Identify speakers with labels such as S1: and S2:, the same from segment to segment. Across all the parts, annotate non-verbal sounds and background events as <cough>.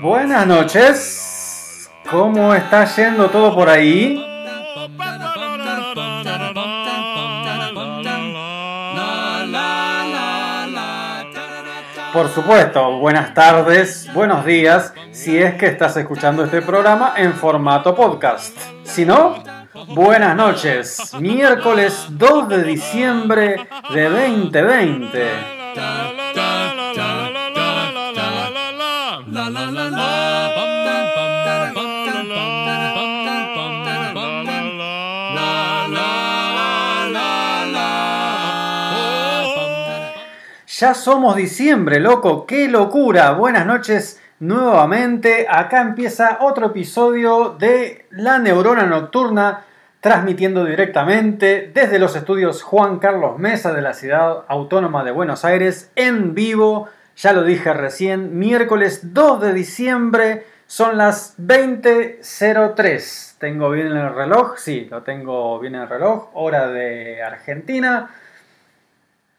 S1: Buenas noches. ¿Cómo está yendo todo por ahí? Por supuesto, buenas tardes, buenos días, si es que estás escuchando este programa en formato podcast. Si no, buenas noches. Miércoles 2 de diciembre de 2020. Ya somos diciembre, loco, qué locura. Buenas noches nuevamente. Acá empieza otro episodio de La Neurona Nocturna, transmitiendo directamente desde los estudios Juan Carlos Mesa de la Ciudad Autónoma de Buenos Aires, en vivo. Ya lo dije recién, miércoles 2 de diciembre, son las 20.03. ¿Tengo bien el reloj? Sí, lo tengo bien el reloj. Hora de Argentina.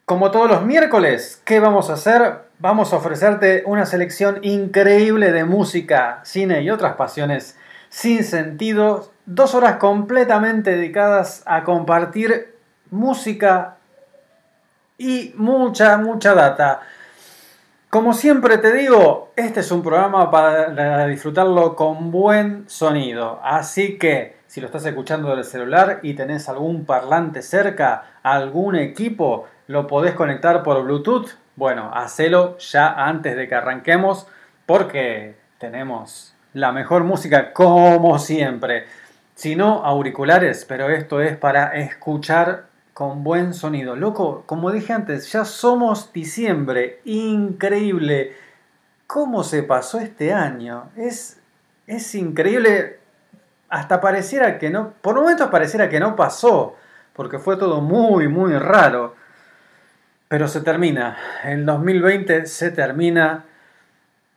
S1: Como todos los miércoles, ¿qué vamos a hacer? Vamos a ofrecerte una selección increíble de música, cine y otras pasiones sin sentido. Dos horas completamente dedicadas a compartir música y mucha, mucha data. Como siempre te digo, este es un programa para disfrutarlo con buen sonido. Así que si lo estás escuchando del celular y tenés algún parlante cerca, algún equipo, lo podés conectar por Bluetooth. Bueno, hacelo ya antes de que arranquemos porque tenemos la mejor música como siempre. Si no, auriculares, pero esto es para escuchar con buen sonido. Loco, como dije antes, ya somos diciembre. Increíble. ¿Cómo se pasó este año? Es, es increíble. Hasta pareciera que no, por momentos pareciera que no pasó, porque fue todo muy, muy raro. Pero se termina. El 2020 se termina.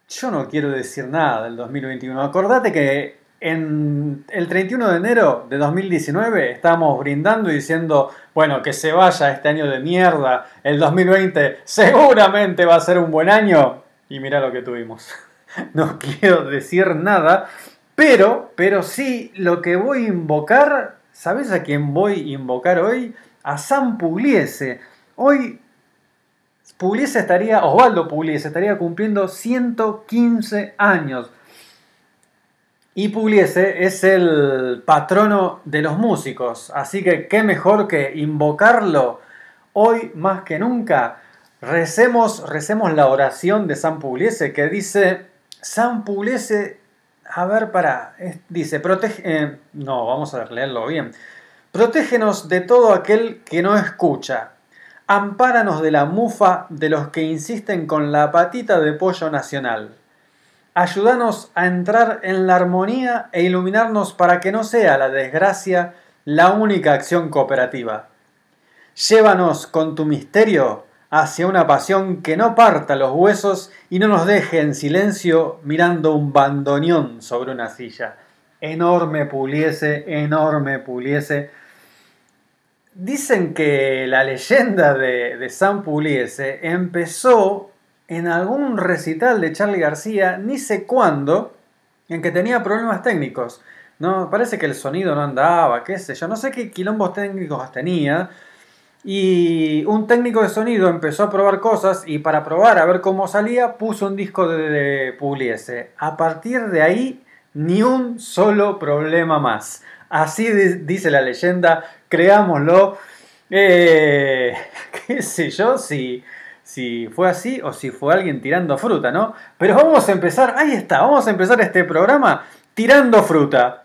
S1: Yo no quiero decir nada del 2021. Acordate que en el 31 de enero de 2019 estábamos brindando y diciendo, bueno, que se vaya este año de mierda. El 2020 seguramente va a ser un buen año. Y mira lo que tuvimos. <laughs> No quiero decir nada. Pero, pero sí, lo que voy a invocar, ¿sabes a quién voy a invocar hoy? A San Pugliese. Hoy Pugliese estaría, Osvaldo Pugliese estaría cumpliendo 115 años. Y Pugliese es el patrono de los músicos, así que qué mejor que invocarlo hoy más que nunca. Recemos, recemos la oración de San Pugliese que dice, San Pugliese, a ver, para, dice, protege, eh, no, vamos a leerlo bien. Protégenos de todo aquel que no escucha, Ampáranos de la mufa de los que insisten con la patita de pollo nacional. Ayúdanos a entrar en la armonía e iluminarnos para que no sea la desgracia la única acción cooperativa. Llévanos con tu misterio hacia una pasión que no parta los huesos y no nos deje en silencio mirando un bandoneón sobre una silla. Enorme Puliese, enorme Puliese. Dicen que la leyenda de, de San Puliese empezó en algún recital de Charlie García, ni sé cuándo, en que tenía problemas técnicos. No, parece que el sonido no andaba, qué sé yo, no sé qué quilombos técnicos tenía, y un técnico de sonido empezó a probar cosas y para probar a ver cómo salía puso un disco de, Pugliese. A partir de ahí, ni un solo problema más. Así dice la leyenda, creámoslo. Eh, <laughs> qué sé yo, si, si fue así o si fue alguien tirando fruta, ¿no? Pero vamos a empezar, ahí está, vamos a empezar este programa tirando fruta.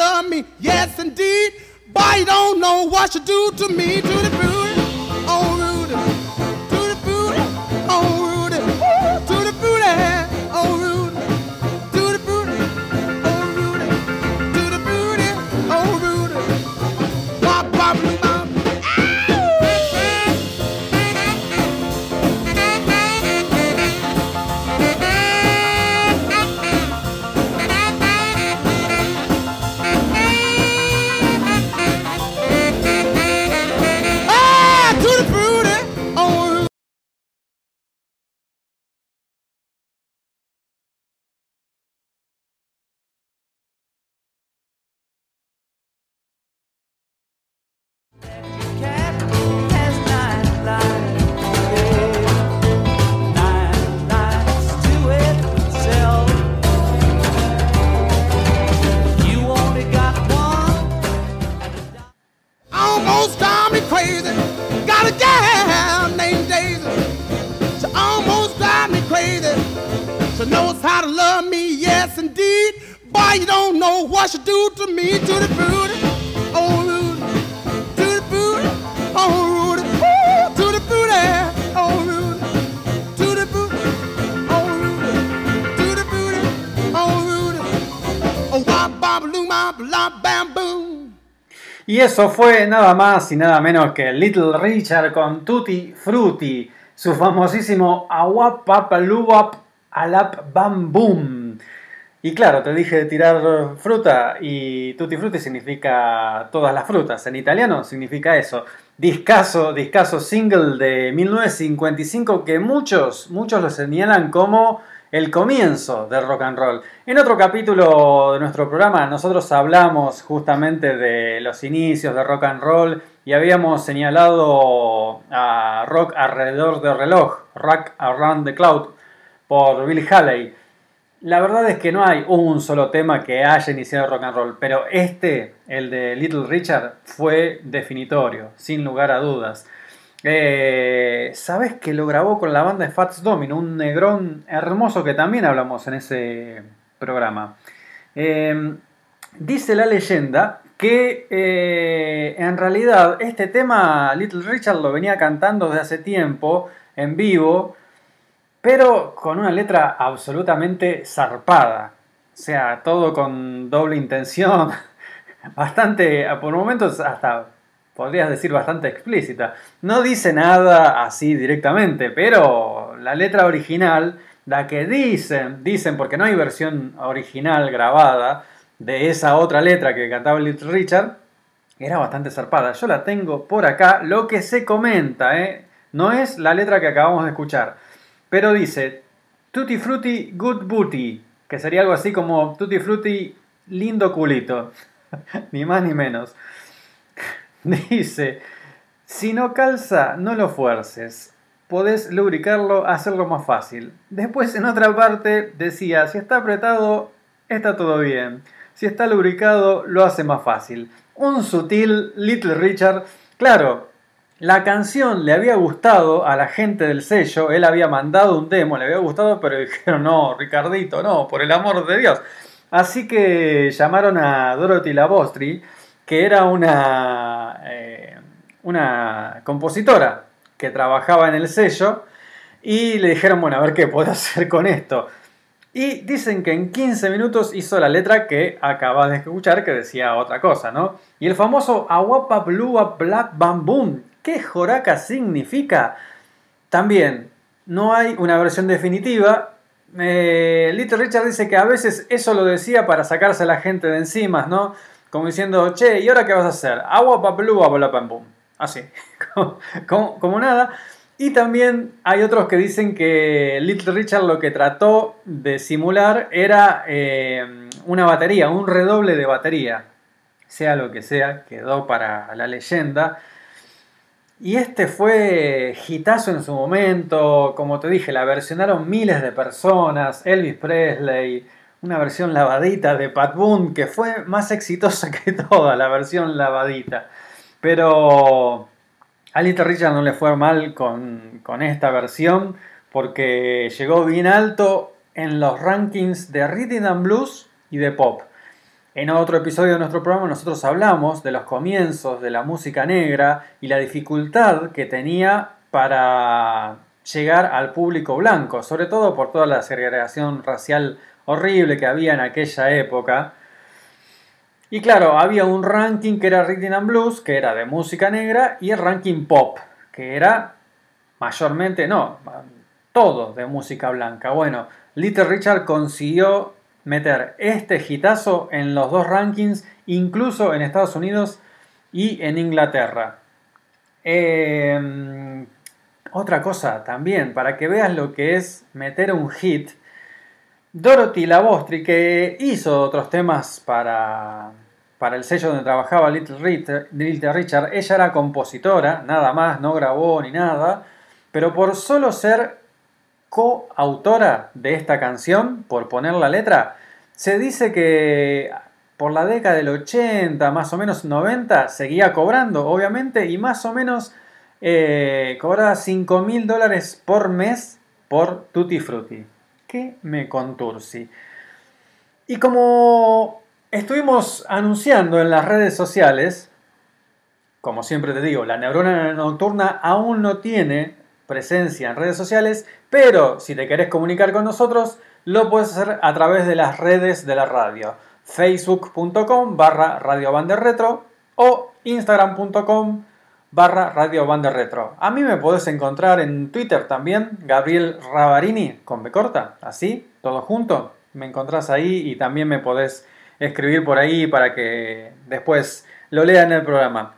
S1: love me, yes indeed. But you don't know what you do to me, to the booty, Y eso fue nada más y nada menos que Little Richard con Tutti Frutti, su famosísimo Awap Papaluwap Alap Bam Boom. Y claro, te dije de tirar fruta y Tutti Frutti significa todas las frutas. En italiano significa eso. Discaso, discaso single de 1955 que muchos, muchos lo señalan como el comienzo del rock and roll. En otro capítulo de nuestro programa nosotros hablamos justamente de los inicios de rock and roll y habíamos señalado a Rock alrededor del reloj, Rock Around the Cloud, por Billy Haley. La verdad es que no hay un solo tema que haya iniciado rock and roll, pero este, el de Little Richard, fue definitorio, sin lugar a dudas. Eh, ¿Sabes que lo grabó con la banda de Fats Domino? Un negrón hermoso que también hablamos en ese programa. Eh, dice la leyenda que eh, en realidad este tema Little Richard lo venía cantando desde hace tiempo en vivo, pero con una letra absolutamente zarpada. O sea, todo con doble intención, <laughs> bastante, por momentos hasta podrías decir bastante explícita. No dice nada así directamente, pero la letra original, la que dicen, dicen porque no hay versión original grabada, de esa otra letra que cantaba Little Richard era bastante zarpada. Yo la tengo por acá. Lo que se comenta, ¿eh? no es la letra que acabamos de escuchar, pero dice Tutti Frutti Good Booty, que sería algo así como Tutti Frutti lindo culito, <laughs> ni más ni menos. <laughs> Dice, si no calza, no lo fuerces. Podés lubricarlo, hacerlo más fácil. Después en otra parte decía, si está apretado, está todo bien. Si está lubricado, lo hace más fácil. Un sutil Little Richard. Claro, la canción le había gustado a la gente del sello, él había mandado un demo, le había gustado, pero dijeron, no, Ricardito, no, por el amor de Dios. Así que llamaron a Dorothy Labostri, que era una, eh, una compositora que trabajaba en el sello, y le dijeron, bueno, a ver qué puedo <laughs> hacer con esto. Y dicen que en 15 minutos hizo la letra que acabas de escuchar, que decía otra cosa, ¿no? Y el famoso Awapa Blue Black Bamboo, ¿qué joraca significa? También, no hay una versión definitiva. Eh, Little Richard dice que a veces eso lo decía para sacarse a la gente de encima, ¿no? Como diciendo, che, ¿y ahora qué vas a hacer? Agua, Blue, Black Bamboo. Así, <laughs> como, como nada. Y también hay otros que dicen que Little Richard lo que trató de simular era eh, una batería, un redoble de batería. Sea lo que sea, quedó para la leyenda. Y este fue hitazo en su momento, como te dije, la versionaron miles de personas, Elvis Presley, una versión lavadita de Pat Boone que fue más exitosa <laughs> que toda la versión lavadita. Pero a Little Richard no le fue mal con, esta versión porque llegó bien alto en los rankings de Rhythm and Blues y de Pop. En otro episodio de nuestro programa nosotros hablamos de los comienzos de la música negra y la dificultad que tenía para llegar al público blanco, sobre todo por toda la segregación racial horrible que había en aquella época. Y claro, había un ranking que era Rhythm and Blues, que era de música negra, y el ranking pop, que era mayormente, no, todo de música blanca. Bueno, Little Richard consiguió meter este hitazo en los dos rankings, incluso en Estados Unidos y en Inglaterra. Em, otra cosa también, para que veas lo que es meter un hit, Dorothy Labostri, que hizo otros temas para, para el sello donde trabajaba Little Richard, ella era compositora, nada más, no grabó ni nada, pero por solo ser coautora de esta canción, por poner la letra, se dice que por la década del 80, más o menos 90, seguía cobrando, obviamente, y más o menos eh, cobraba 5 mil dólares por mes por Tutti Frutti que me contursi. Y como estuvimos anunciando en las redes sociales, como siempre te digo, la neurona nocturna aún no tiene presencia en redes sociales, pero si te querés comunicar con nosotros, lo puedes hacer a través de las redes de la radio. facebook.com barra Retro o instagram.com barra Radio Banda Retro. A mí me podés encontrar en Twitter también, Gabriel Ravarini, con B corta, así, todo junto. Me encontrás ahí y también me podés escribir por ahí para que después lo lea en el programa.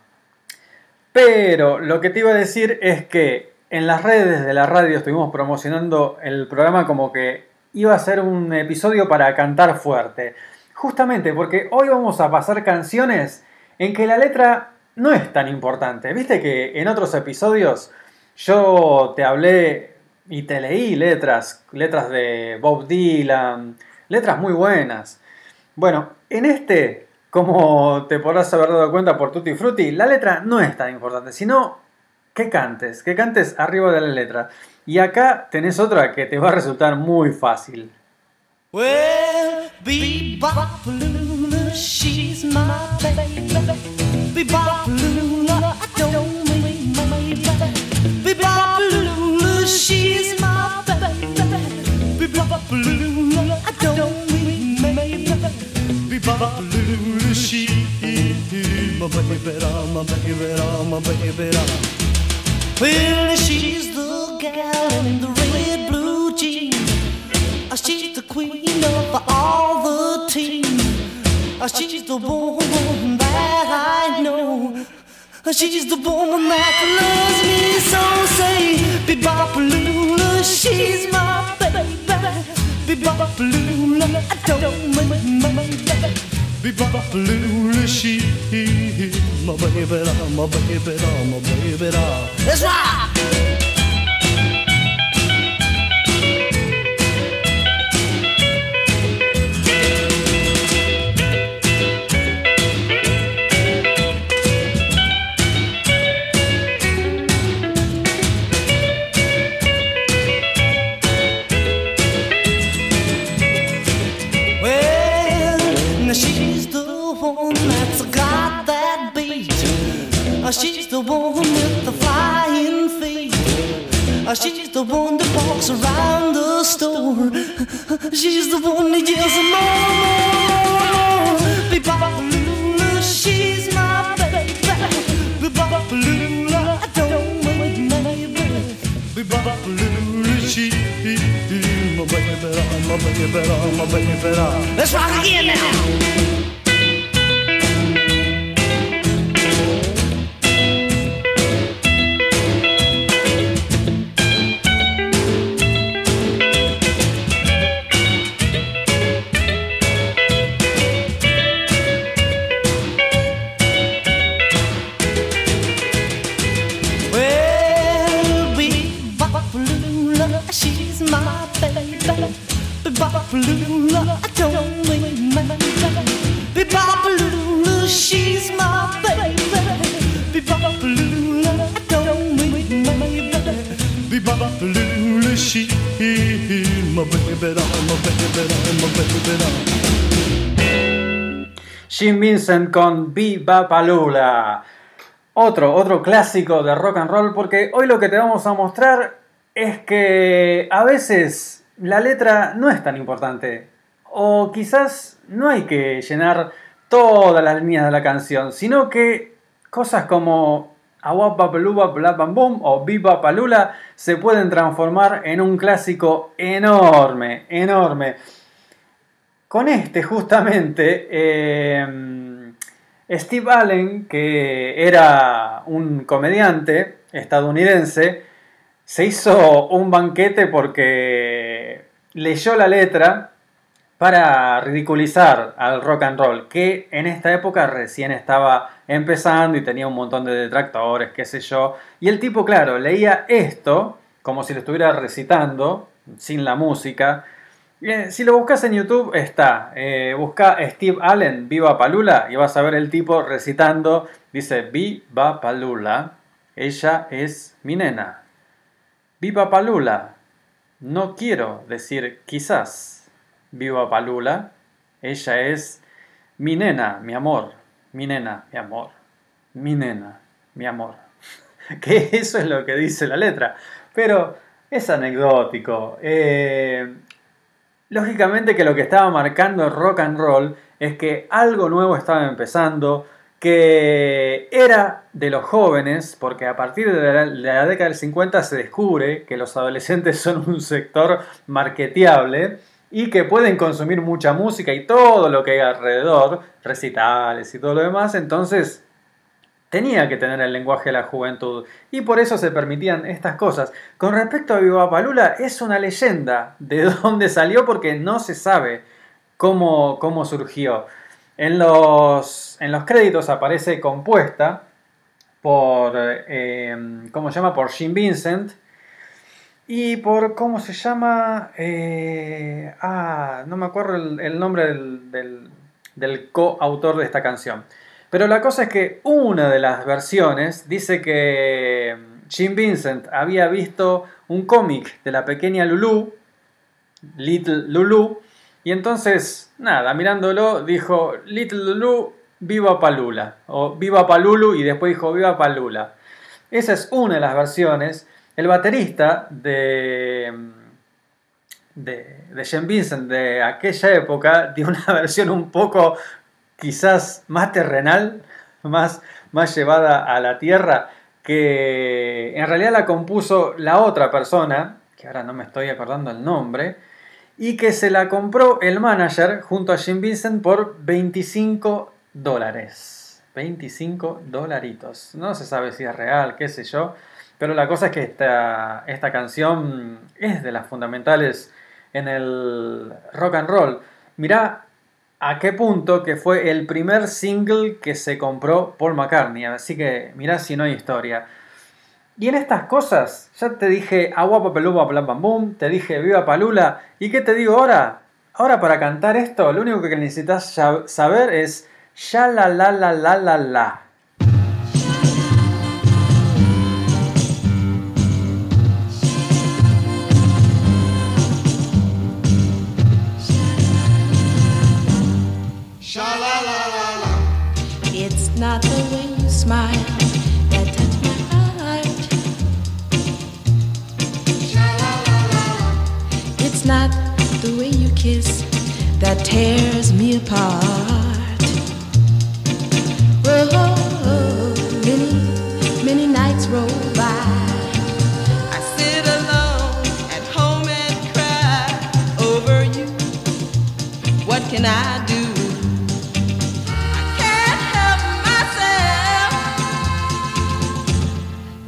S1: Pero lo que te iba a decir es que en las redes de la radio estuvimos promocionando el programa como que iba a ser un episodio para cantar fuerte. Justamente porque hoy vamos a pasar canciones en que la letra no es tan importante. Viste que en otros episodios yo te hablé y te leí letras, letras de Bob Dylan, letras muy buenas. Bueno, en este, como te podrás haber dado cuenta por Tutti Frutti, la letra no es tan importante, sino que cantes, que cantes arriba de la letra. Y acá tenés otra que te va a resultar muy fácil. Bebop I don't mean she's my baby. Bebop I don't mean my baby. Bebop Lula, she's my baby, my baby, my baby. Well, she's the gal in the red blue jeans. She's the queen of all the teams.
S2: She's the woman that I know. She's the woman that loves me so. Say, Bebopalula, she's my baby. Bebopalula, I don't mind my baby. Bebopalula, she my baby, my baby, my baby. Let's rock. She's the one that walks around the store. She's the one that yells more. Be-bop-a-lula, she's my baby. Be-bop-a-lula, I don't make baby. Be-bop-a-lula, she's my baby, my baby, my baby. Let's rock again now.
S1: Jim Vincent con Viva Palula. Otro, otro clásico de rock and roll, porque hoy lo que te vamos a mostrar es que a veces la letra no es tan importante. O quizás no hay que llenar todas las líneas de la canción, sino que cosas como Boom o Viva Palula se pueden transformar en un clásico enorme, enorme. Con este justamente, eh, Steve Allen, que era un comediante estadounidense, se hizo un banquete porque leyó la letra para ridiculizar al rock and roll, que en esta época recién estaba empezando y tenía un montón de detractores, qué sé yo. Y el tipo, claro, leía esto como si lo estuviera recitando, sin la música. Si lo buscas en YouTube está, eh, busca Steve Allen, Viva Palula, y vas a ver el tipo recitando, dice, Viva Palula, ella es mi nena. Viva Palula, no quiero decir quizás. Viva Palula. Ella es mi nena, mi amor. Mi nena, mi amor. Mi nena, mi amor. <laughs> que eso es lo que dice la letra. Pero es anecdótico. Eh, lógicamente que lo que estaba marcando el rock and roll es que algo nuevo estaba empezando, que era de los jóvenes, porque a partir de la, de década del 50 se descubre que los adolescentes son un sector marketeable y que pueden consumir mucha música y todo lo que hay alrededor, recitales y todo lo demás, entonces tenía que tener el lenguaje de la juventud y por eso se permitían estas cosas. Con respecto a Viva Palula, es una leyenda de <laughs> dónde salió porque no se sabe cómo, cómo surgió. En los, en los créditos aparece compuesta por, eh, ¿cómo se llama? Por Jim Vincent, y por, ¿cómo se llama? Eh, ah, no me acuerdo el, nombre del, del, coautor de esta canción. Pero la cosa es que una de las versiones dice que Jim Vincent había visto un cómic de la pequeña Lulu, Little Lulu, y entonces, nada, mirándolo, dijo Little Lulu, viva Palula, o viva Palulu, y después dijo viva Palula. Esa es una de las versiones. El baterista de, de, de Vincent de aquella época dio una <laughs> versión un poco quizás más terrenal, más, más llevada a la tierra, que en realidad la compuso la otra persona, que ahora no me estoy acordando el nombre, y que se la compró el manager junto a Jim Vincent por 25 dólares. 25 dolaritos. No se sabe si es real, qué sé yo. Pero la cosa es que esta, esta canción es de las fundamentales en el rock and roll. Mirá a qué punto que fue el primer single que se compró Paul McCartney. Así que mirá si no hay historia. Y en estas cosas, ya te dije agua, papeluba, blam, bam, boom, te dije viva palula. ¿Y qué te digo ahora? Ahora para cantar esto, lo único que necesitas saber es ya la la la la la la.
S3: Smile that touch my heart. It's not the way you kiss that tears me apart. Oh,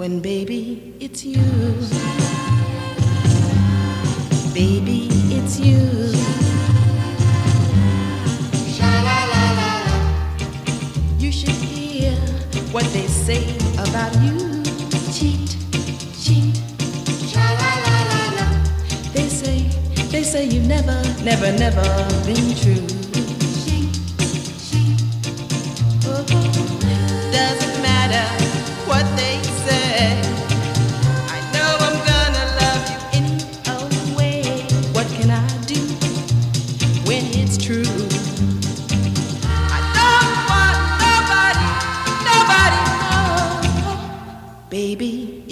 S3: when baby it's you. Baby, it's you. You should hear what they say about you. Cheat, cheat. They say, they say you've never, never, never been true. Oh, oh, doesn't matter what they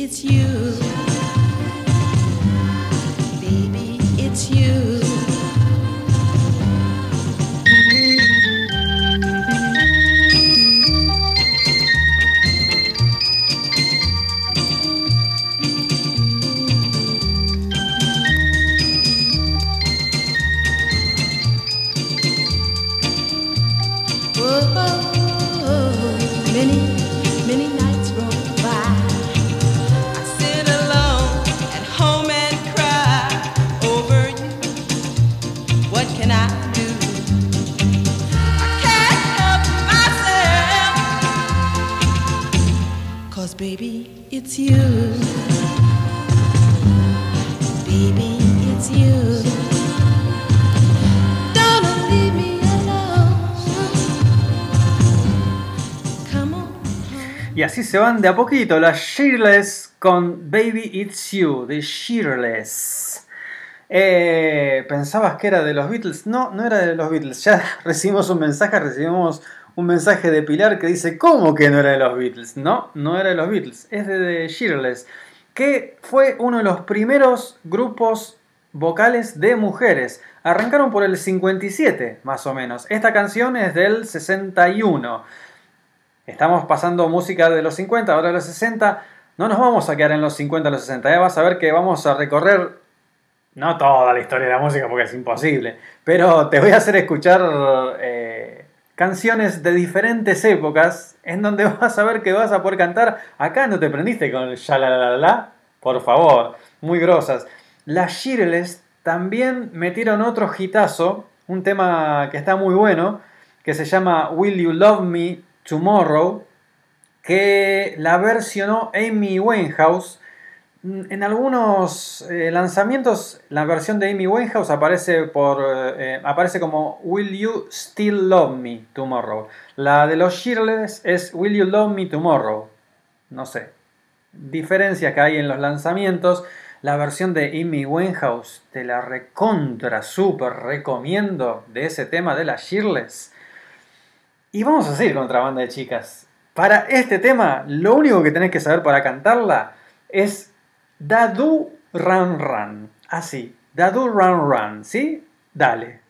S3: it's you.
S1: Así se van de a poquito las Shirless con Baby It's You, de Shirless. Eh, ¿Pensabas que era de los Beatles? No, no era de los Beatles. Ya <laughs> recibimos un mensaje, recibimos un mensaje de Pilar que dice, ¿cómo que no era de los Beatles? No, no era de los Beatles, es de, The Shirless, que fue uno de los primeros grupos vocales de mujeres. Arrancaron por el 57, más o menos. Esta canción es del 61. Estamos pasando música de los 50, ahora los 60. No nos vamos a quedar en los 50, los 60. ¿eh? Vas a ver que vamos a recorrer, no toda la historia de la música porque es imposible, pero te voy a hacer escuchar eh, canciones de diferentes épocas en donde <laughs> vas a ver que vas a poder cantar. Acá no te prendiste con ya la la la por favor, muy grosas. Las Shirless también metieron otro hitazo, un tema que está muy bueno, que se llama Will You Love Me Tomorrow, que la versionó Amy Winehouse. En algunos eh, lanzamientos la versión de Amy Winehouse aparece, por, eh, aparece como Will You Still Love Me Tomorrow. La de los Shirless es Will You Love Me Tomorrow. No sé. Diferencias que hay en los lanzamientos. La versión de Amy Winehouse te la recontra super recomiendo de ese tema de las Shirless. Y vamos a seguir con otra banda de chicas. Para este tema, lo único que tenés que saber para cantarla es Dadu Run Run. Así, Dadu Run Run, ¿sí? Dale.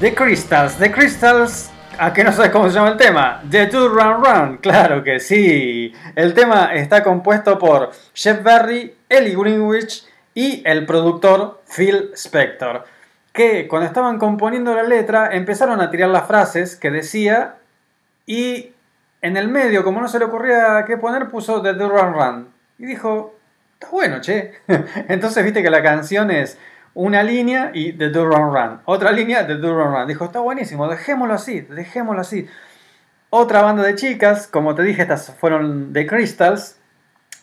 S1: The Crystals, The Crystals, ¿a qué no sabes cómo se llama el tema? The Do Run Run, claro que sí. El tema está compuesto por Jeff Berry, Ellie Greenwich y el productor Phil Spector, que cuando estaban componiendo la letra empezaron a tirar las frases que decía y en el medio, como no se le ocurría qué poner, puso The Do Run Run. Y dijo, está bueno, che. <laughs> Entonces viste que la canción es una línea y The Do Run Run. Otra línea, The Do Run Run. Dijo, está buenísimo, dejémoslo así, dejémoslo así. Otra banda de chicas, como te dije, estas fueron The Crystals.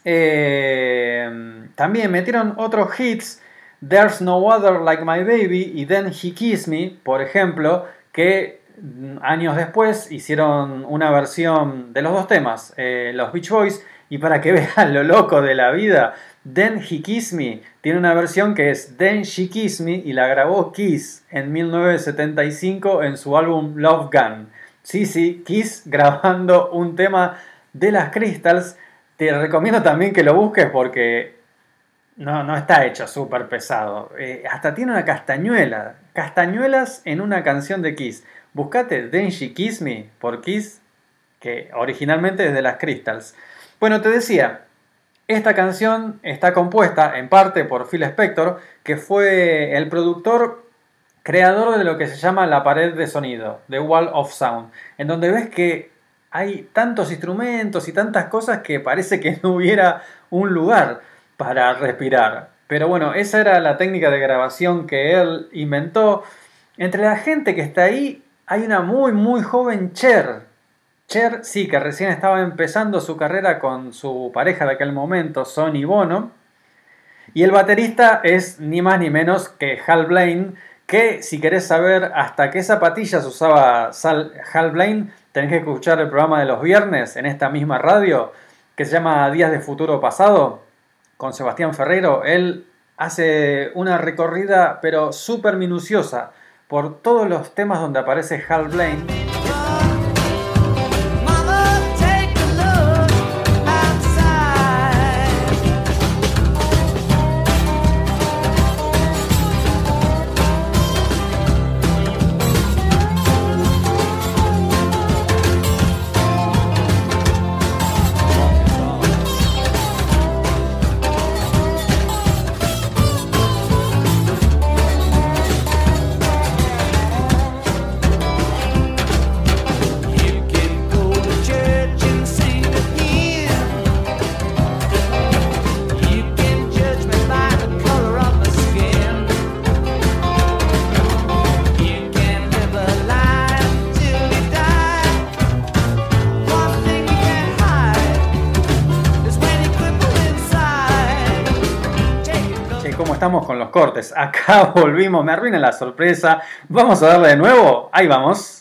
S1: Eh, también metieron otros hits. There's No Other Like My Baby y Then He Kissed Me, por ejemplo, que mm, años después hicieron una versión de los dos temas, eh, los Beach Boys, y para que <laughs> vean lo loco de la vida, Kissed Me tiene una versión que es Kissed Me y la grabó Kiss en 1975 en su álbum Love Gun. Sí, sí, Kiss <laughs> grabando un tema de las Crystals. Te recomiendo también que lo busques porque no, no está hecho súper pesado. Eh, hasta tiene una castañuela. Castañuelas en una canción de Kiss. Buscate She Kiss Me por Kiss, que originalmente es de las Crystals. Bueno, te decía, esta canción está compuesta en parte por Phil Spector, que fue el productor creador de lo que se llama la pared de sonido, The Wall of Sound, en donde ves que hay tantos instrumentos y tantas cosas que parece que no hubiera un lugar para respirar. Pero bueno, esa era la técnica de grabación que él inventó. Entre la gente que está ahí hay una muy muy joven Cher. Cher sí, que recién estaba empezando su carrera con su pareja de aquel momento, Sonny Bono. Y el baterista es ni más ni menos que Hal Blaine, que si querés saber hasta qué zapatillas usaba Sal- Hal Blaine, tenés que escuchar el programa de los viernes en esta misma radio, que se llama Días de Futuro Pasado, con Sebastián Ferreiro. Él hace una recorrida, pero súper minuciosa, por todos los temas donde aparece Hal Blaine. Acá <laughs> volvimos, me arruina la sorpresa. Vamos a darle de nuevo. Ahí vamos.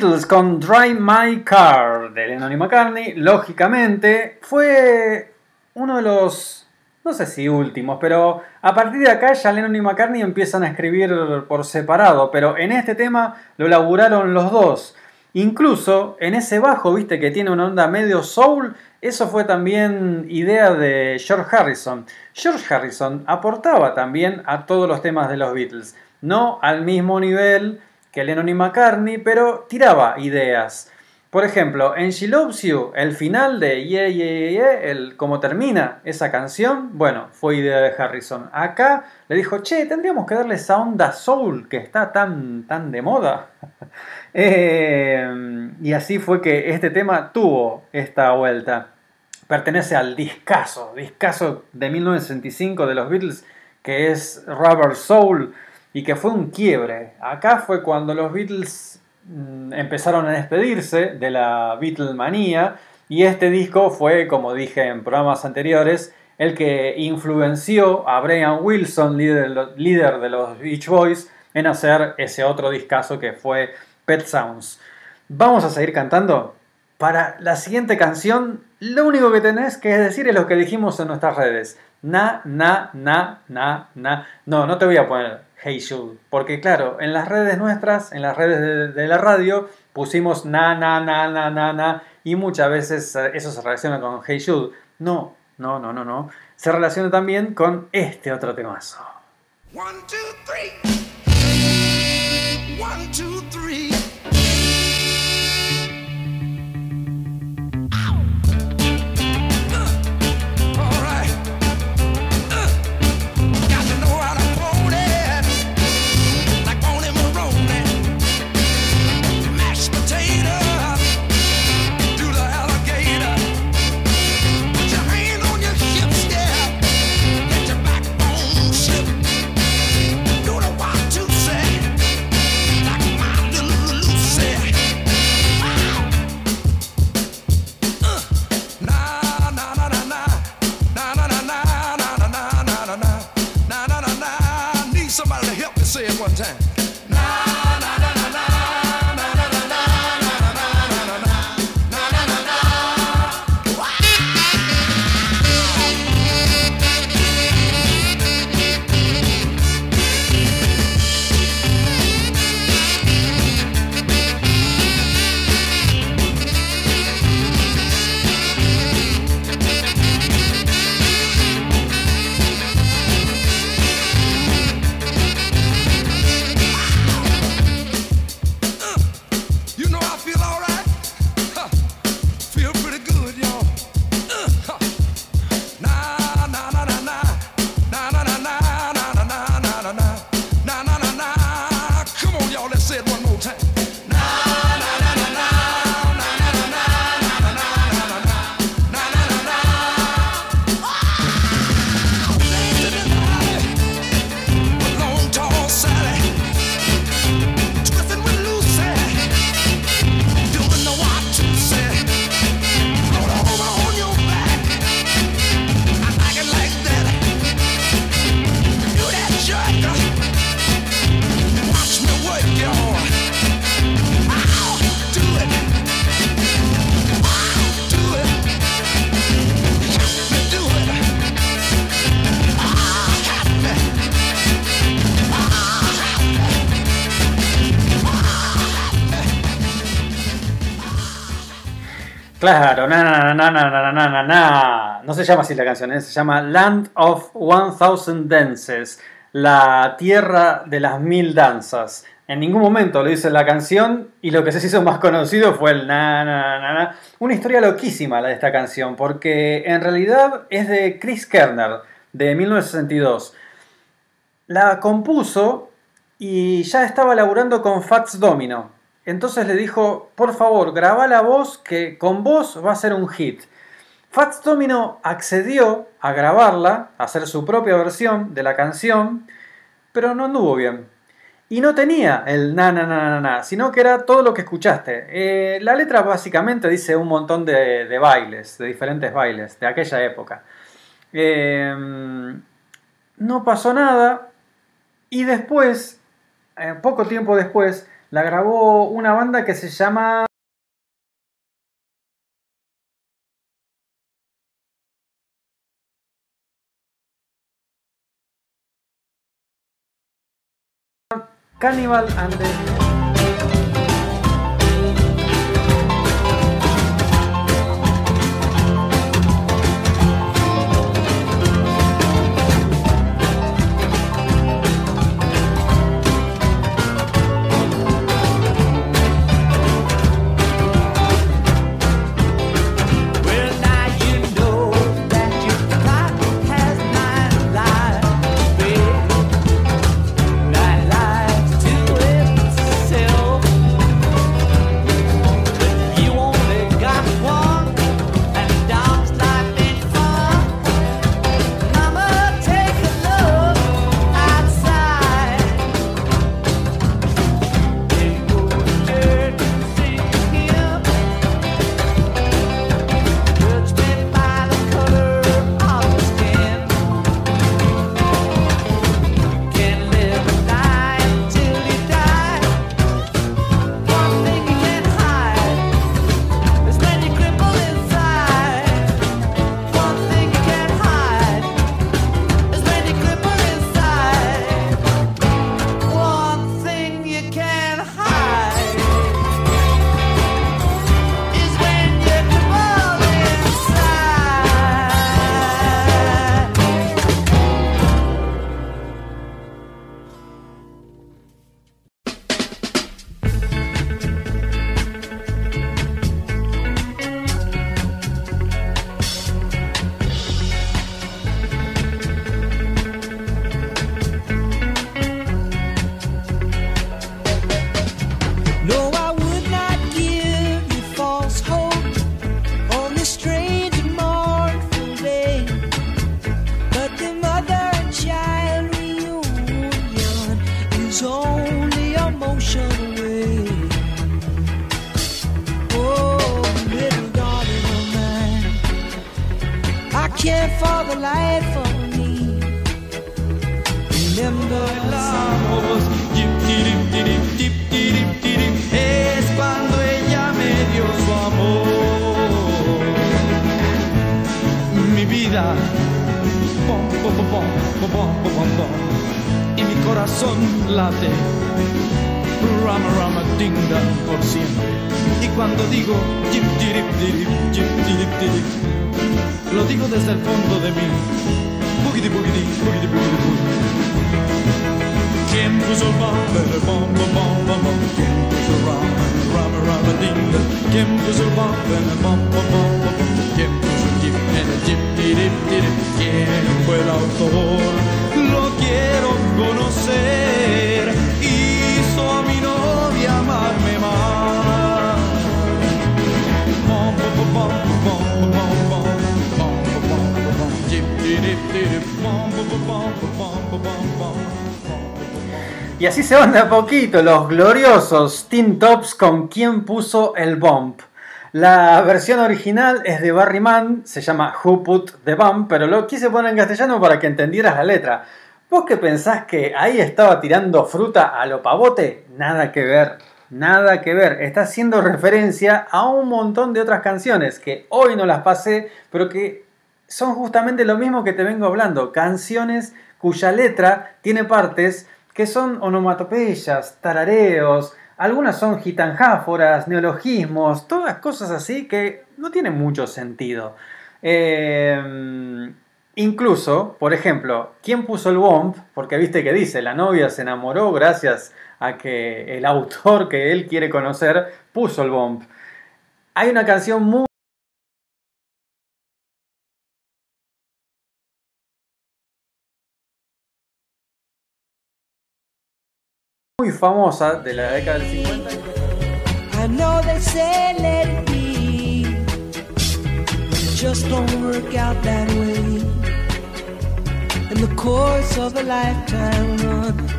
S1: Con Drive My Car de Lennon y McCartney, lógicamente, fue uno de los, no sé si últimos, pero a partir de acá ya Lennon y McCartney empiezan a escribir por separado, pero en este tema lo laburaron los dos. Incluso en ese bajo, viste, que tiene una onda medio soul, eso fue también idea de George Harrison. George Harrison aportaba también a todos los temas de los Beatles, no al mismo nivel que Lennon y McCartney, pero tiraba ideas. Por ejemplo, en She Loves You, el final de Yeah, Yeah, Yeah, el cómo termina esa canción, bueno, fue idea de Harrison. Acá le dijo, che, tendríamos que darle esa onda soul que está tan, tan de moda. <laughs> Eh, y así fue que este tema tuvo esta vuelta. Pertenece al discazo, discazo de 1965 de los Beatles, que es Rubber Soul, y que fue un quiebre. Acá fue cuando los Beatles mm, empezaron a despedirse de la Beatlemanía, y este disco fue, como dije en programas anteriores, el que influenció a Brian Wilson, líder, líder de los Beach Boys, en hacer ese otro discazo que fue Pet Sounds. Vamos a seguir cantando. Para la siguiente canción, lo único que tenés que decir es lo que dijimos en nuestras redes. Na, na, na, na, na. No, no te voy a poner Jude, porque claro, en las redes nuestras, en las redes de, la radio, pusimos na, na, na, na, na, na, y muchas veces eh, eso se relaciona con Hey Jude. No, no, no, no, no. Se relaciona también con este otro temazo. sometime. No se llama así la canción, ¿eh? se llama Land of One Thousand Dances, la tierra de las mil danzas. En ningún momento lo dice la canción y lo que se hizo más conocido fue el na, na, na, na. Una historia loquísima la de esta canción, porque en realidad es de Chris Kerner, de 1962. La compuso y ya estaba laburando con Fats Domino, entonces le dijo, por favor, graba la voz que con vos va a ser un hit. Fats Domino accedió a grabarla, a hacer su propia versión de la canción, pero no anduvo bien. Y no tenía el na na na na na, sino que era todo lo que escuchaste. Eh, la letra básicamente dice un montón de, bailes, de diferentes bailes de aquella época. Eh, no pasó nada y después, eh, poco tiempo después, la grabó una banda que se llama Cannibal and. De a poquito los gloriosos Teen Tops con quien puso el bump. La versión original es de Barry Mann, se llama Who Put the Bump, pero lo quise poner en castellano para que entendieras la letra. ¿Vos que pensás que ahí estaba tirando fruta a lo pavote? Nada que ver, nada que ver. Está haciendo referencia a un montón de otras canciones que hoy no las pasé, pero que son justamente lo mismo que te vengo hablando. Canciones cuya letra tiene partes que son onomatopeyas, tarareos, Algunas son gitanjáforas, neologismos, todas cosas así que no tienen mucho sentido. Eh, incluso, por ejemplo, ¿quién puso el bomb? Porque viste que dice, la novia se enamoró gracias a que el autor que él quiere conocer puso el bomb. Hay una canción muy muy famosa de la década del 50.
S2: I know they say let it be, but it just don't work out that way. In the course of a lifetime runs.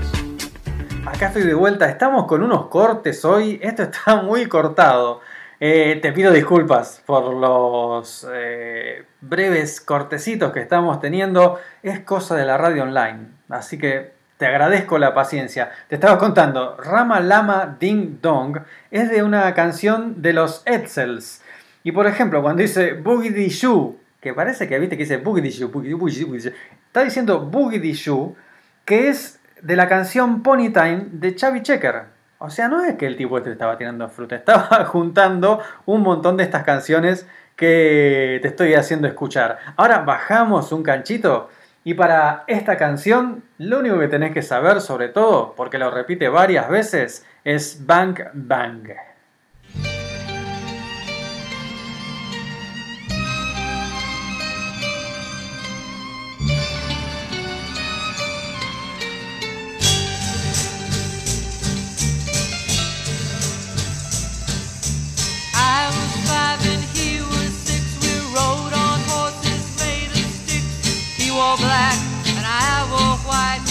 S1: Acá estoy de vuelta, estamos con unos cortes hoy, esto está <laughs> muy cortado. Eh, te pido disculpas por los eh, breves cortecitos que estamos teniendo, es cosa de la radio online, así que te agradezco la paciencia. Te estaba contando, Rama Lama Ding Dong es de una canción de los Edsels. Y por ejemplo, cuando dice Boogie Shoo, que parece que viste que dice Boogie Shoo, está diciendo Boogie Shoo, que es de la canción Pony Time de Chavi Checker. O sea, no es que el tipo este estaba tirando fruta, estaba <laughs> juntando un montón de estas canciones que te estoy haciendo escuchar. Ahora bajamos un canchito y para esta canción lo único que tenés que saber sobre todo, porque lo repite varias veces, es Bang Bang.
S4: Black and I wore white.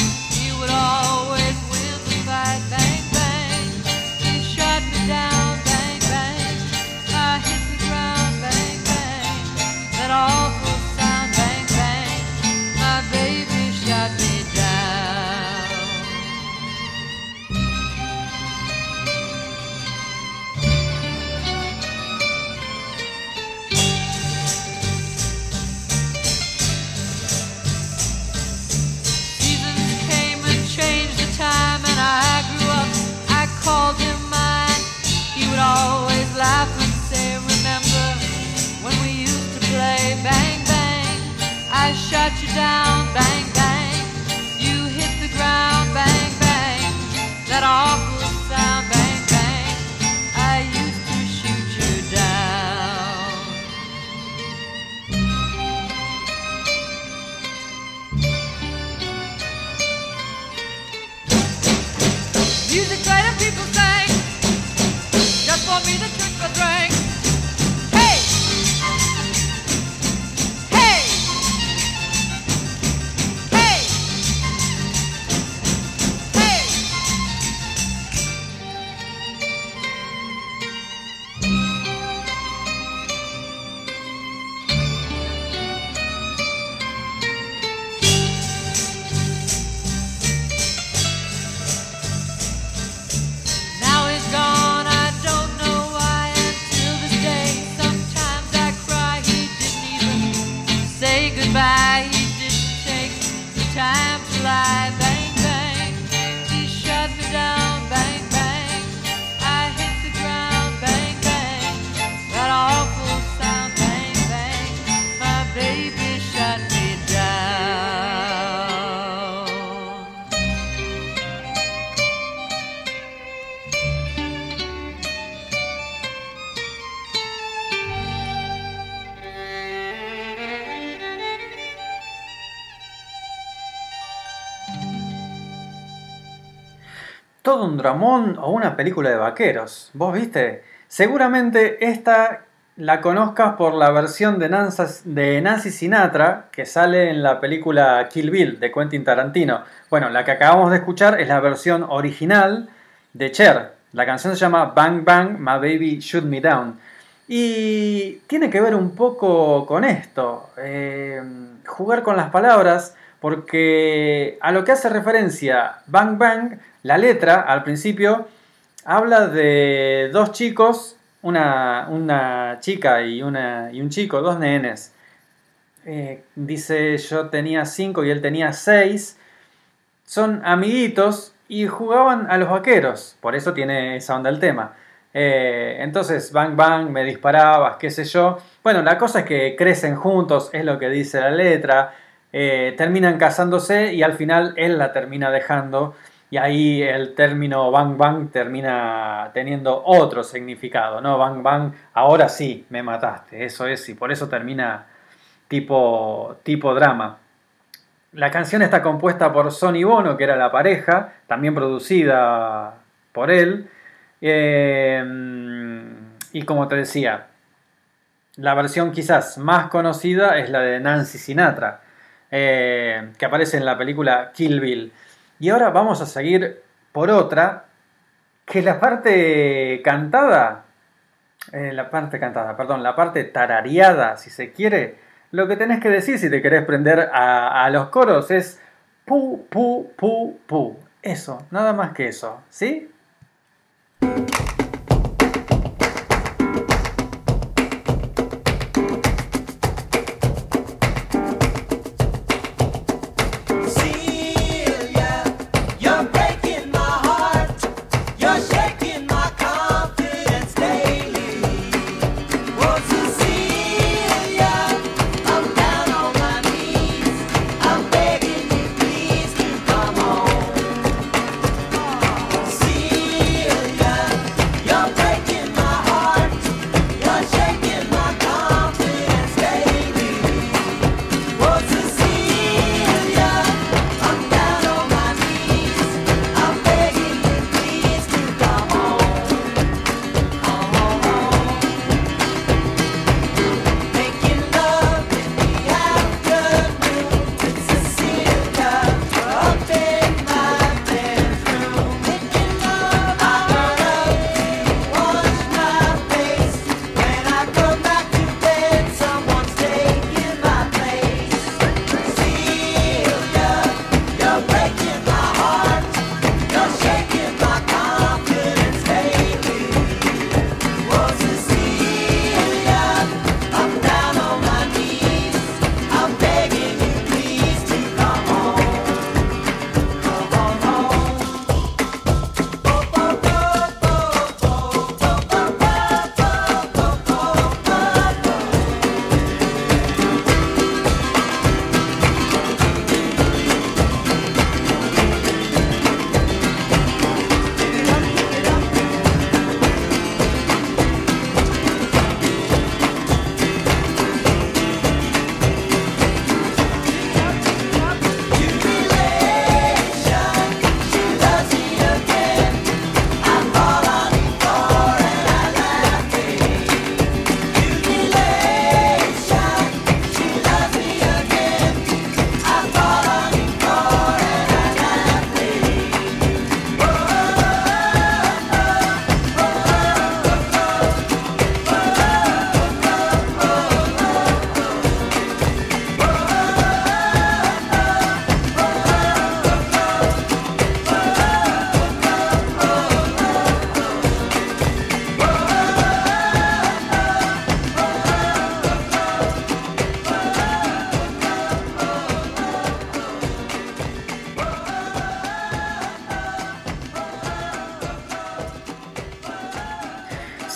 S4: I shot you down, bang bang. You hit the ground, bang bang. That awful
S1: un dramón o una película de vaqueros. ¿Vos viste? Seguramente esta la conozcas por la versión de Nancy, de Nancy Sinatra que sale en la película Kill Bill de Quentin Tarantino. Bueno, la que acabamos de escuchar es la versión original de Cher. La canción se llama Bang Bang, My Baby Shoot Me Down. Y tiene que ver un poco con esto, eh, jugar con las palabras, porque a lo que hace referencia Bang Bang, la letra al principio habla de dos chicos, una, una chica y, una, y un chico, dos nenes. Eh, dice yo tenía cinco y él tenía seis. Son amiguitos y jugaban a los vaqueros, por eso tiene esa onda el tema. Eh, entonces, bang bang, me disparabas, qué sé yo. Bueno, la cosa es que crecen juntos, es lo que dice la letra, eh, terminan casándose y al final él la termina dejando y ahí el término bang bang termina teniendo otro significado, ¿no? Bang bang, ahora sí, me mataste, eso es, y por eso termina tipo, tipo drama. La canción está compuesta por Sonny Bono, que era la pareja, también producida por él. Eh, y como te decía, la versión quizás más conocida es la de Nancy Sinatra, eh, que aparece en la película Kill Bill. Y ahora vamos a seguir por otra, que la parte cantada, eh, la parte cantada, perdón, la parte tarareada, si se quiere, lo que tenés que decir si te querés prender a, a los coros es pu, pu, pu, pu. Eso, nada más que eso, ¿sí?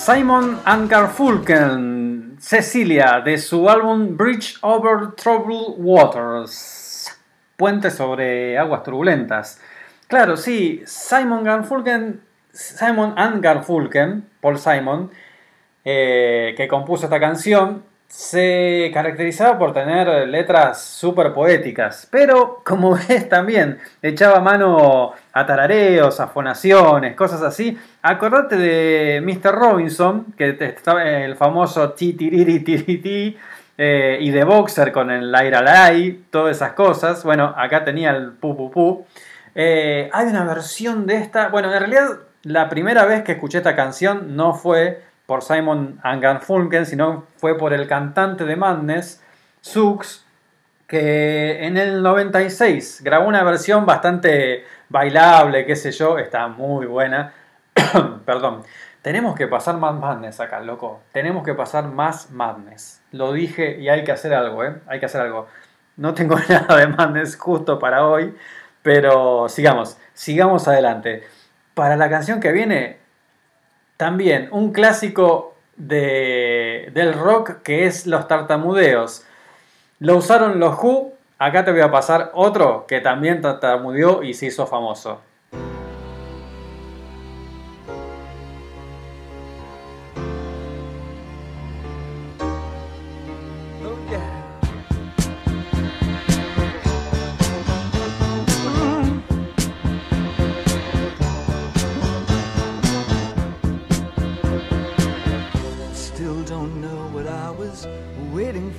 S1: Simon and Garfunkel, Cecilia, de su álbum Bridge Over Troubled Waters, Puente sobre aguas turbulentas. Claro, sí, Simon Garfunkel, Simon and Garfunkel, Paul Simon, eh, que compuso esta canción, se caracterizaba por tener letras súper poéticas, pero como <laughs> ves también echaba mano a tarareos, a fonaciones, cosas así. Acordate de Mr. Robinson, que estaba el famoso ti tiriri tiriti, eh, y de Boxer con el Laira Lai, todas esas cosas. Bueno, acá tenía el pu pu pu. Eh, hay una versión de esta. Bueno, en realidad la primera vez que escuché esta canción no fue por Simon and Garfunkel, sino fue por el cantante de Madness, Sux, que en el 96 grabó una versión bastante bailable, qué sé yo, está muy buena. <coughs> Perdón. Tenemos que pasar más Madness acá, loco. Tenemos que pasar más Madness. Lo dije y hay que hacer algo, ¿eh? Hay que hacer algo. No tengo <laughs> nada de Madness justo para hoy, Pero sigamos, sigamos adelante. Para la canción que viene, también un clásico de, del rock que es los tartamudeos. Lo usaron los Who. Acá te voy a pasar otro que también tartamudeó y se hizo famoso.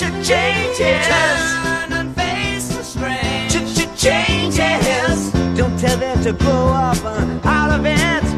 S5: Changes. Turn and face the strange. Changes. Don't tell them to grow up uh, out of it.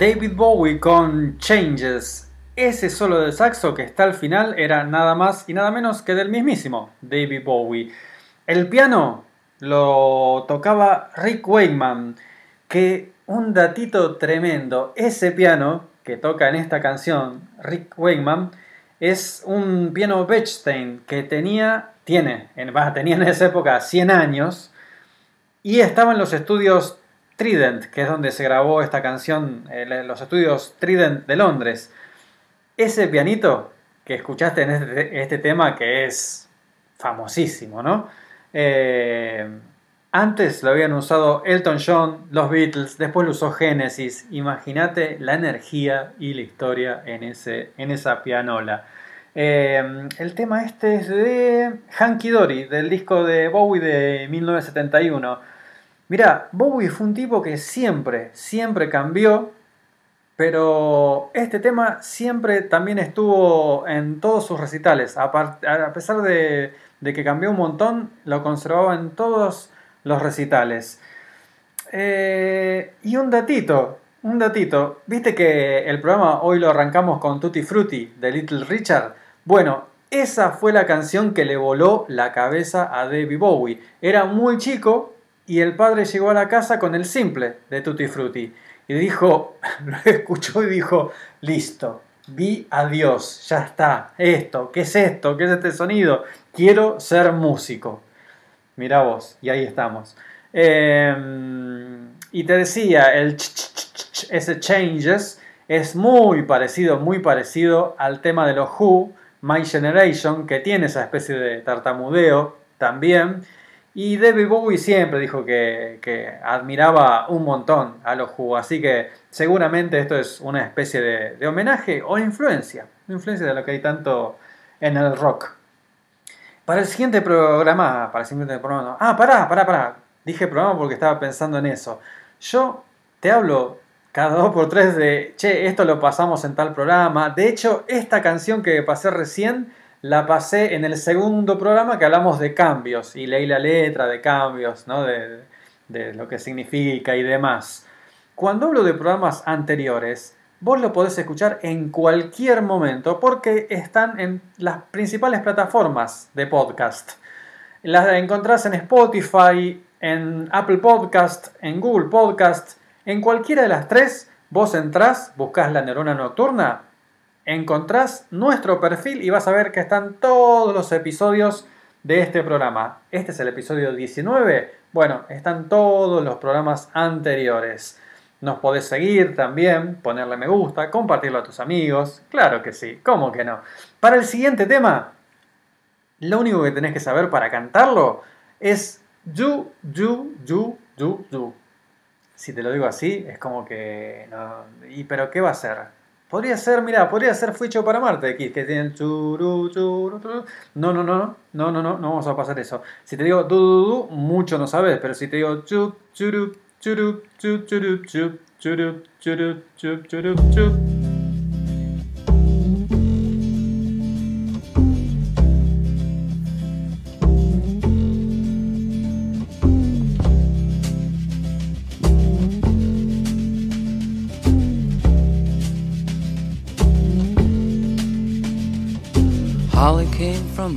S1: David Bowie con Changes. Ese solo de saxo que está al final era nada más y nada menos que del mismísimo David Bowie. El piano lo tocaba Rick Wakeman, que un datito tremendo, ese piano que toca en esta canción Rick Wakeman es un piano Bechstein que tenía, tiene, en, tenía en esa época 100 años y estaba en los estudios Trident, que es donde se grabó esta canción, eh, los estudios Trident de Londres. Ese pianito que escuchaste en este, este tema, que es famosísimo, ¿no? Eh, antes lo habían usado Elton John, los Beatles, después lo usó Genesis. Imagínate la energía y la historia en, ese, en esa pianola. Eh, el tema este es de Hanky Dory, del disco de Bowie de 1971. Mira, Bowie fue un tipo que siempre, siempre cambió, pero este tema siempre también estuvo en todos sus recitales. A, pesar de, que cambió un montón, lo conservaba en todos los recitales. Eh, y un datito, un datito. ¿Viste que el programa hoy lo arrancamos con Tutti Frutti de Little Richard? Bueno, esa fue la canción que le voló la cabeza a David Bowie. Era muy chico y el padre llegó a la casa con el simple de Tutti Frutti. Y dijo, <laughs> lo escuchó y dijo, listo, vi a Dios, ya está, esto, ¿qué es esto? ¿Qué es este sonido? Quiero ser músico. Mira vos, y ahí estamos. Eh, y te decía, el ch, ch, ese changes es muy parecido, muy parecido al tema de los Who, My Generation, que tiene esa especie de tartamudeo también. Y David Bowie siempre dijo que, que admiraba un montón a los Who, así que seguramente esto es una especie de, homenaje o influencia, influencia de lo que hay tanto en el rock. Para el siguiente programa, para el siguiente programa, ah, pará, pará, pará, dije programa porque estaba pensando en eso. Yo te hablo cada dos por tres de, che, esto lo pasamos en tal programa. De hecho, esta canción que pasé recién la pasé en el segundo programa que hablamos de cambios y leí la letra de cambios, ¿no? de, de lo que significa y demás. Cuando hablo de programas anteriores, vos lo podés escuchar en cualquier momento porque están en las principales plataformas de podcast. Las encontrás en Spotify, en Apple Podcast, en Google Podcast, en cualquiera de las tres, vos entrás, buscás la neurona nocturna, encontrás nuestro perfil y vas a ver que están todos los episodios de este programa. Este es el episodio 19. Bueno, están todos los programas anteriores. Nos podés seguir también, ponerle me gusta, compartirlo a tus amigos. Claro que sí, ¿cómo que no? Para el siguiente tema, lo único que tenés que saber para cantarlo es you, you, you, you, you. Si te lo digo así, es como que. No, ¿Y pero qué va a ser? Podría ser, mira, podría ser Fui hecho para Marte, que que tiene el churu, churu, churu. No, no, no, no, no, no, no vamos a pasar eso. Si te digo du, du, du, mucho no sabes, pero si te digo chu, churu, churu, chu, churu, chu, churu, churu, chu, churu, chu.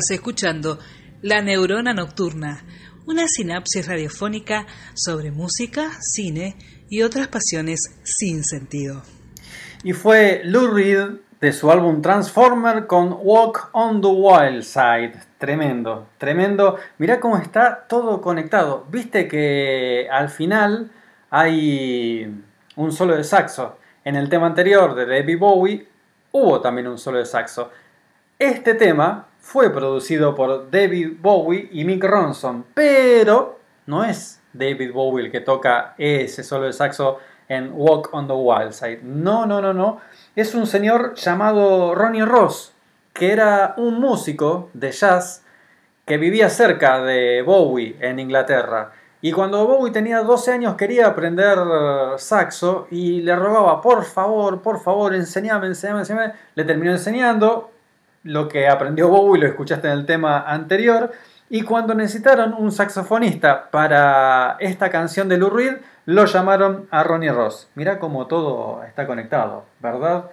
S6: Estás escuchando La Neurona Nocturna, una sinapsis radiofónica sobre música, cine y otras pasiones sin sentido.
S1: Y fue Lou Reed de su álbum Transformer con Walk on the Wild Side. Tremendo, tremendo. Mirá cómo está todo conectado. Viste que al final hay un solo de saxo. En el tema anterior de David Bowie hubo también un solo de saxo. Este tema fue producido por David Bowie y Mick Ronson, pero no es David Bowie el que toca ese solo de saxo en Walk on the Wild Side. No, no, no, no. Es un señor llamado Ronnie Ross, que era un músico de jazz que vivía cerca de Bowie en Inglaterra. Y cuando Bowie tenía 12 años quería aprender saxo y le rogaba, por favor, por favor, enseñame, enseñame, enseñame. Le terminó enseñando, lo que aprendió Bowie lo escuchaste en el tema anterior. Y cuando necesitaron un saxofonista para esta canción de Lou Reed, lo llamaron a Ronnie Ross. Mirá cómo todo está conectado, ¿verdad?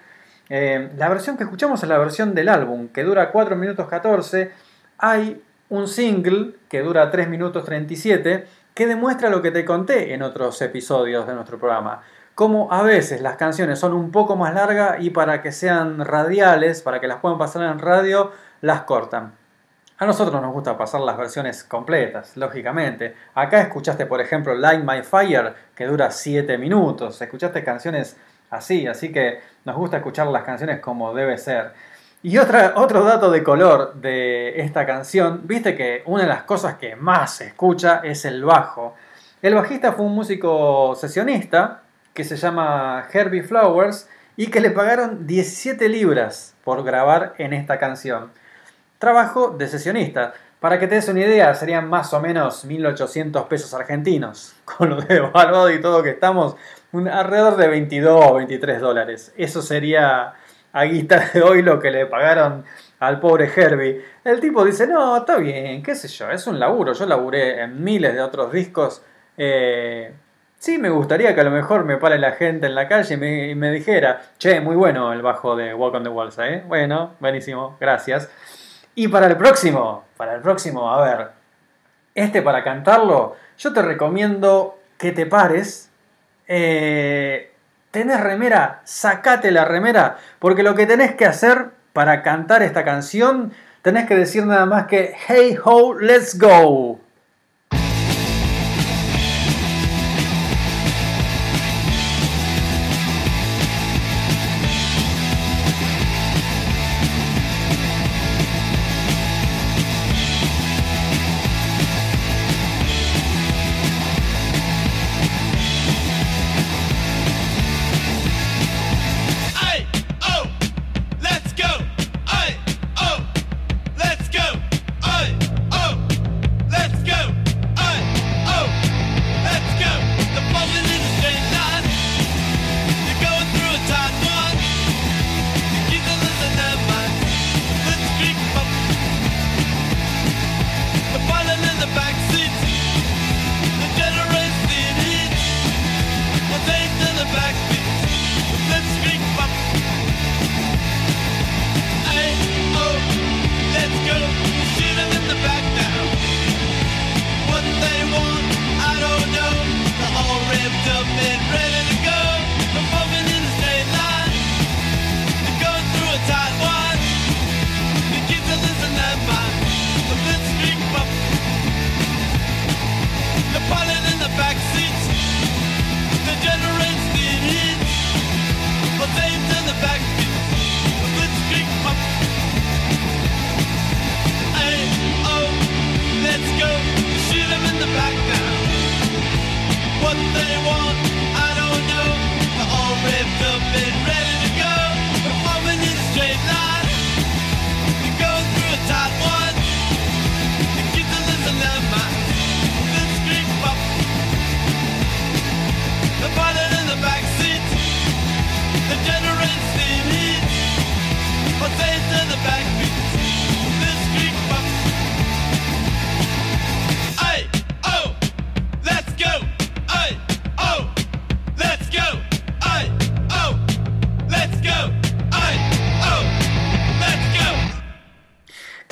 S1: Eh, la versión que escuchamos es la versión del álbum, que dura 4 minutos 14. Hay un single que dura 3 minutos 37, que demuestra lo que te conté en otros episodios de nuestro programa como a veces las canciones son un poco más largas y para que sean radiales, para que las puedan pasar en radio, las cortan. A nosotros nos gusta pasar las versiones completas, lógicamente. Acá escuchaste, por ejemplo, Light My Fire, que dura 7 minutos. Escuchaste canciones así, así que nos gusta escuchar las canciones como debe ser. Y otra, otro dato de color de esta canción, viste que una de las cosas que más se escucha es el bajo. El bajista fue un músico sesionista, que se llama Herbie Flowers y que le pagaron 17 libras por grabar en esta canción. Trabajo de sesionista. Para que te des una idea, serían más o menos 1800 pesos argentinos. <laughs> Con lo de evaluado y todo que estamos, un, alrededor de 22 o 23 dólares. Eso sería a guita de hoy lo que le pagaron al pobre Herbie. El tipo dice, no, está bien, qué sé yo, es un laburo. Yo laburé en miles de otros discos. Eh, Sí, me gustaría que a lo mejor me pare la gente en la calle y me, dijera, che, muy bueno el bajo de Walk on the Walls, ¿eh? Bueno, buenísimo, gracias. Y para el próximo, para el próximo, a ver, este para cantarlo, yo te recomiendo que te pares. Eh, ¿Tenés remera? Sacate la remera, porque lo que tenés que hacer para cantar esta canción, tenés que decir nada más que Hey ho, let's go.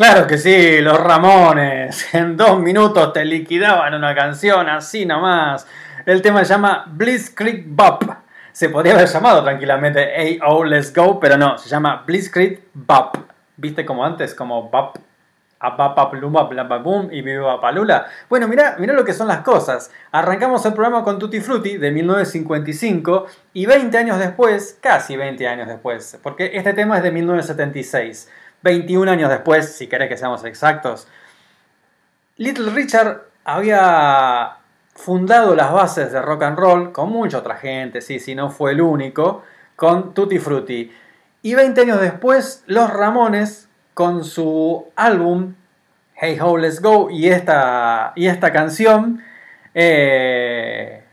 S1: Claro que sí, los Ramones. <laughs> En dos minutos te liquidaban una canción así nomás. El tema se llama Blitzkrieg Bop. Se podría haber llamado tranquilamente Hey Oh Let's Go, pero no, se llama Blitzkrieg Bop. ¿Viste como antes? Como Bop. Blababum y viva palula. Bueno, mira, mira lo que son las cosas. Arrancamos el programa con Tutti Frutti de 1955 y 20 años después, casi 20 años después, porque este tema es de 1976. 21 años después, si querés que seamos exactos, Little Richard había fundado las bases de rock and roll con mucha otra gente, sí, si no fue el único, con Tutti Frutti. Y 20 años después, los Ramones, con su álbum Hey Ho Let's Go y esta, y esta canción, eh,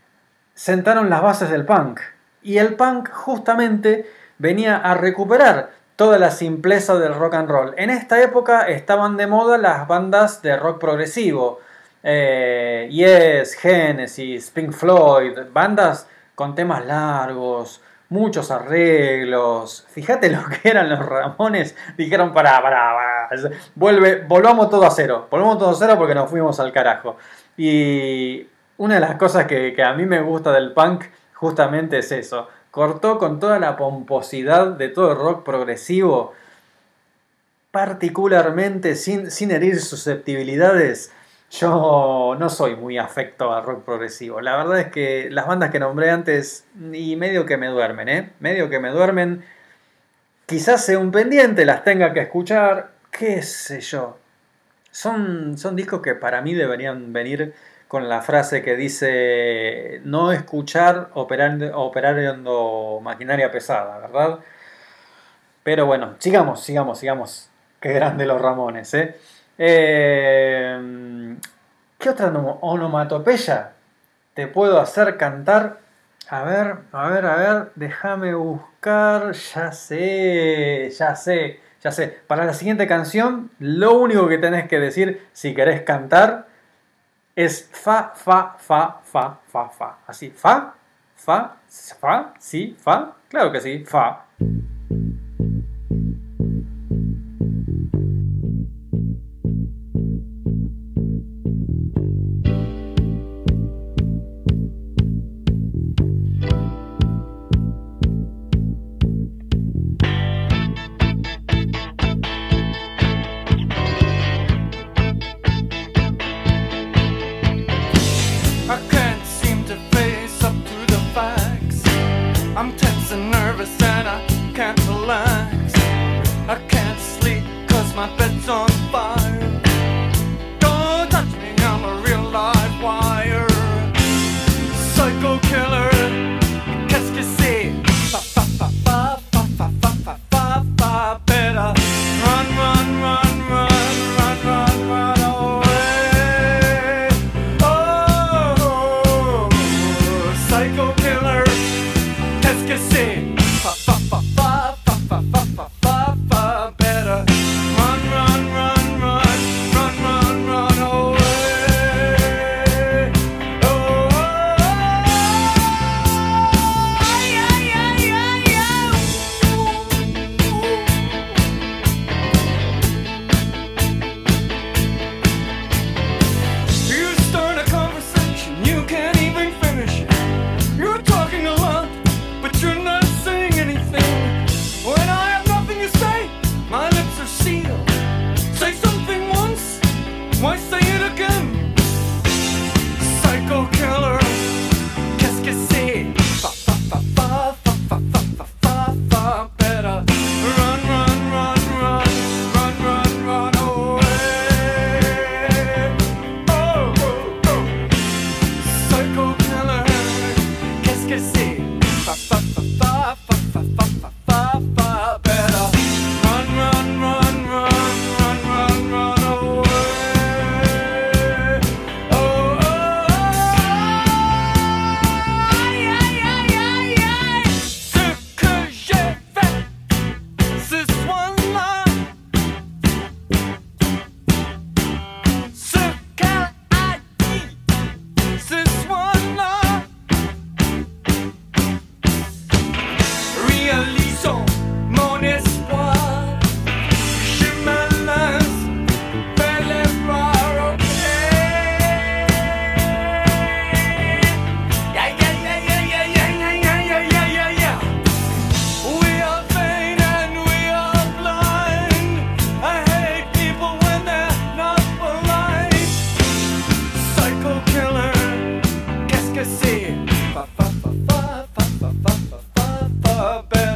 S1: sentaron las bases del punk. Y el punk justamente venía a recuperar toda la simpleza del rock and roll. En esta época estaban de moda las bandas de rock progresivo. Eh, yes, Genesis, Pink Floyd, bandas con temas largos, muchos arreglos. Fíjate <laughs> lo que eran los Ramones. Dijeron, para, para, para. Vuelve, volvamos todo a cero. Volvamos todo a cero porque nos fuimos al carajo. Y una de las cosas que, que a mí me gusta del punk justamente es eso. Cortó con toda la pomposidad de todo el rock progresivo. Particularmente sin, sin herir susceptibilidades. Yo no soy muy afecto al rock progresivo. La verdad es que las bandas que nombré antes, y medio que me duermen, ¿eh? Medio que me duermen. Quizás sea un pendiente, las tenga que escuchar, qué sé yo. Son, son discos que para mí deberían venir con la frase que dice no escuchar operando, operando maquinaria pesada, ¿verdad? Pero bueno, sigamos, sigamos, sigamos. Qué grande los Ramones, ¿eh? Eh, ¿Qué otra ono- onomatopeya te puedo hacer cantar? A ver, a ver, a ver, déjame buscar. Ya sé, ya sé, ya sé. Para la siguiente canción, lo único que tenés que decir si querés cantar es fa, fa, fa, fa, fa, fa. Así, fa, fa, fa, sí, fa. Claro que sí, fa.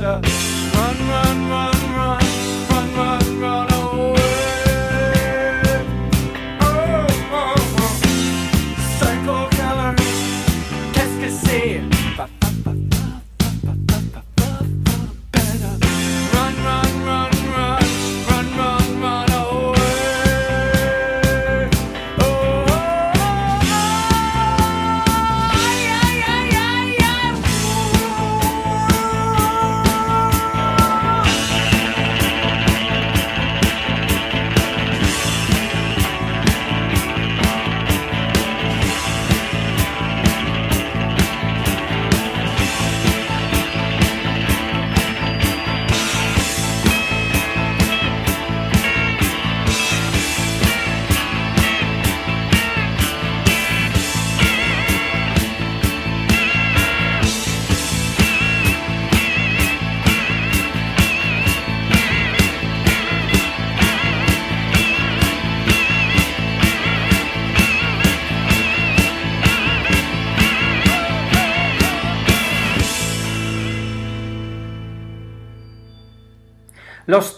S5: Yeah.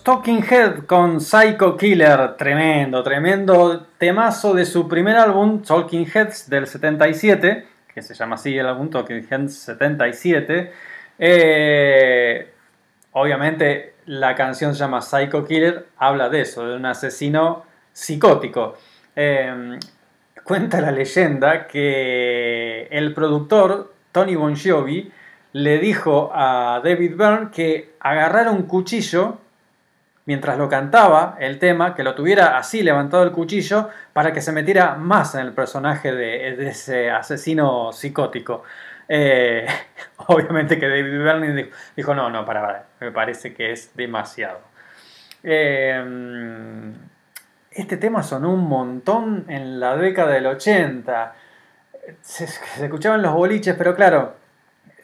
S1: Talking Head con Psycho Killer, tremendo, tremendo temazo de su primer álbum, Talking Heads del 77, que se llama así el álbum Talking Heads 77. Eh, obviamente la canción se llama Psycho Killer, habla de eso, de un asesino psicótico. Eh, cuenta la leyenda que el productor, Tony Bon le dijo a David Byrne que agarrara un cuchillo mientras lo cantaba el tema, que lo tuviera así levantado el cuchillo para que se metiera más en el personaje de, ese asesino psicótico. Eh, <laughs> obviamente que David Byrne dijo, dijo, no, no, para, me parece que es demasiado. Eh, este tema sonó un montón en la década del 80. Se, se escuchaba en los boliches, pero claro,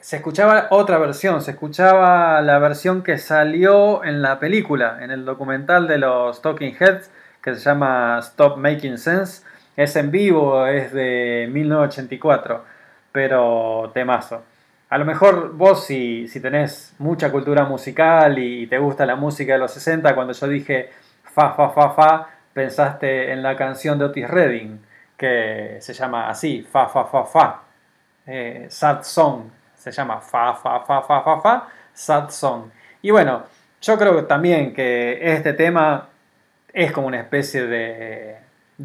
S1: se escuchaba otra versión, se escuchaba la versión que salió en la película, en el documental de los Talking Heads, que se llama Stop Making Sense. Es en vivo, es de 1984, pero temazo. A lo mejor vos si, si tenés mucha cultura musical y te gusta la música de los 60, cuando yo dije fa, fa, fa, fa, pensaste en la canción de Otis Redding, que se llama así, fa, fa, fa, fa, eh, Sad Song, se llama Fa, Fa, Fa, Fa, Fa, Fa, Sad Song. Y bueno, yo creo también que este tema es como una especie de,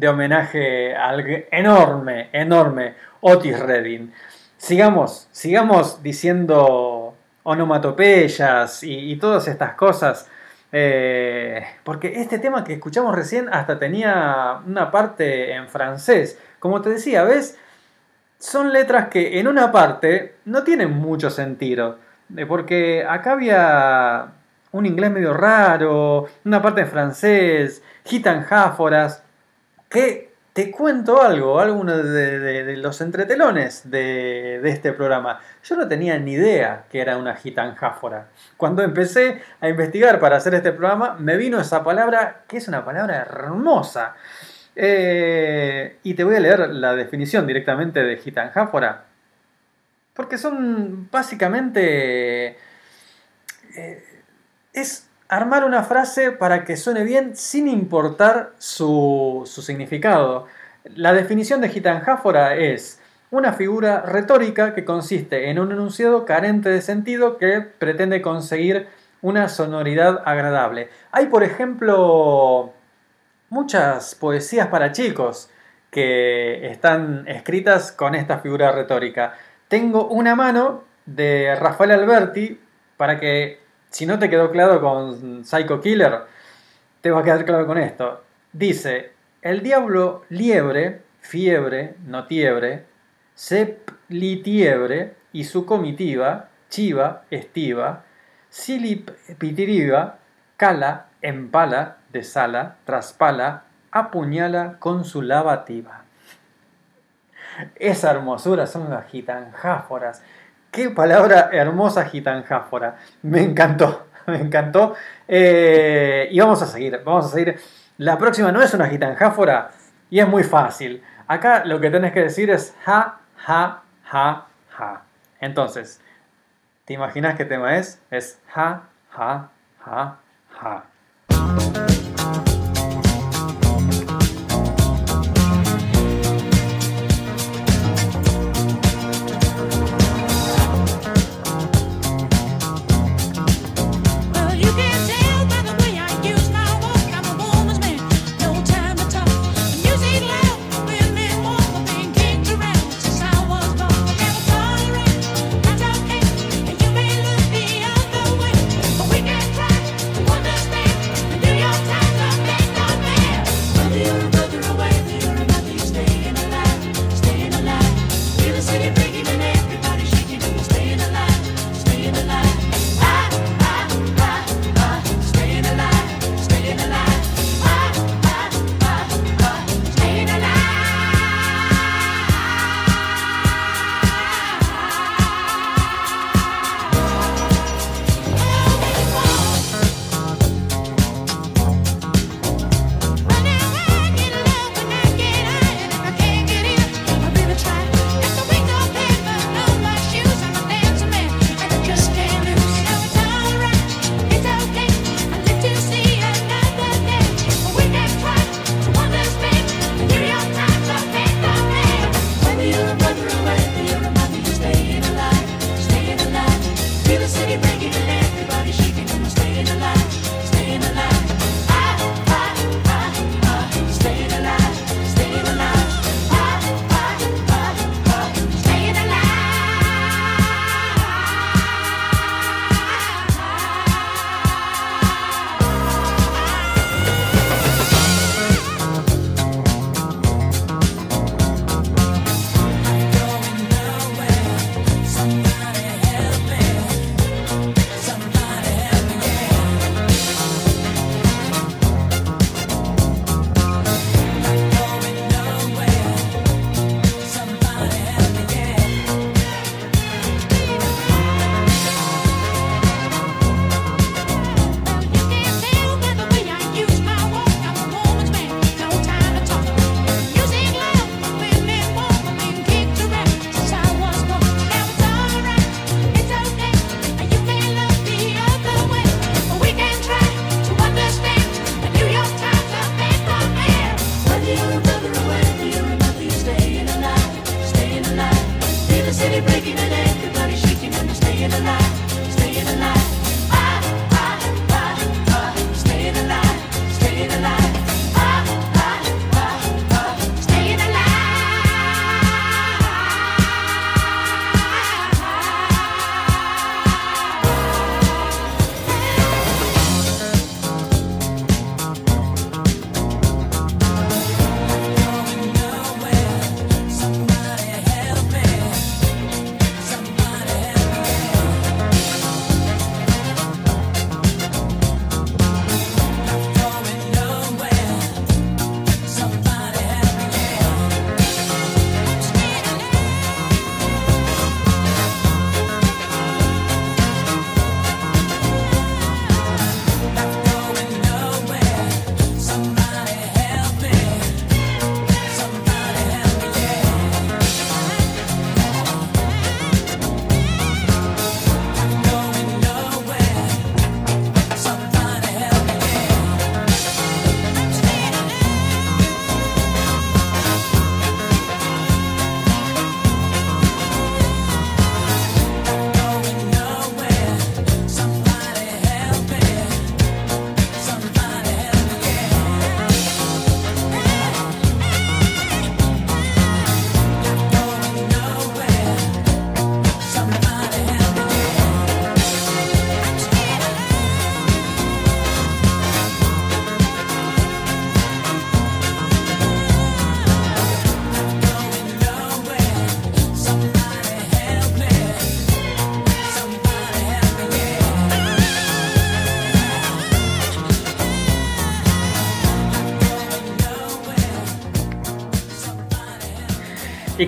S1: homenaje al enorme, enorme Otis Redding. Sigamos, sigamos diciendo onomatopeyas y, y todas estas cosas. eh, porque este tema que escuchamos recién hasta tenía una parte en francés. Como te decía, ¿ves? Son letras que en una parte no tienen mucho sentido. eh, Porque acá había un inglés medio raro, una parte en francés, gitanjáforas, que te cuento algo, alguno de los entretelones de, de este programa. Yo no tenía ni idea que era una gitanjáfora. Cuando empecé a investigar para hacer este programa, me vino esa palabra, que es una palabra hermosa. Eh, y te voy a leer la definición directamente de gitanjáfora. Porque son básicamente... eh, es armar una frase para que suene bien sin importar su, su significado. La definición de gitanjáfora es una figura retórica que consiste en un enunciado carente de sentido que pretende conseguir una sonoridad agradable. Hay, por ejemplo, muchas poesías para chicos que están escritas con esta figura retórica. Tengo una mano de Rafael Alberti para que, si no te quedó claro con Psycho Killer, te va a quedar claro con esto. Dice, el diablo liebre, fiebre, no tiebre, seplitiebre y su comitiva, chiva, estiva, silipitiriva, cala, empala, desala, traspala, apuñala con su lavativa. Esa hermosura son las gitanjáforas. Qué palabra hermosa gitanjáfora. Me encantó, <laughs> me encantó. Eh, y vamos a seguir, vamos a seguir. La próxima no es una gitanjáfora y es muy fácil. Acá lo que tenés que decir es ja, ja, ja, ja. Entonces, ¿te imaginas qué tema es? Es ja, ja, ja, ja.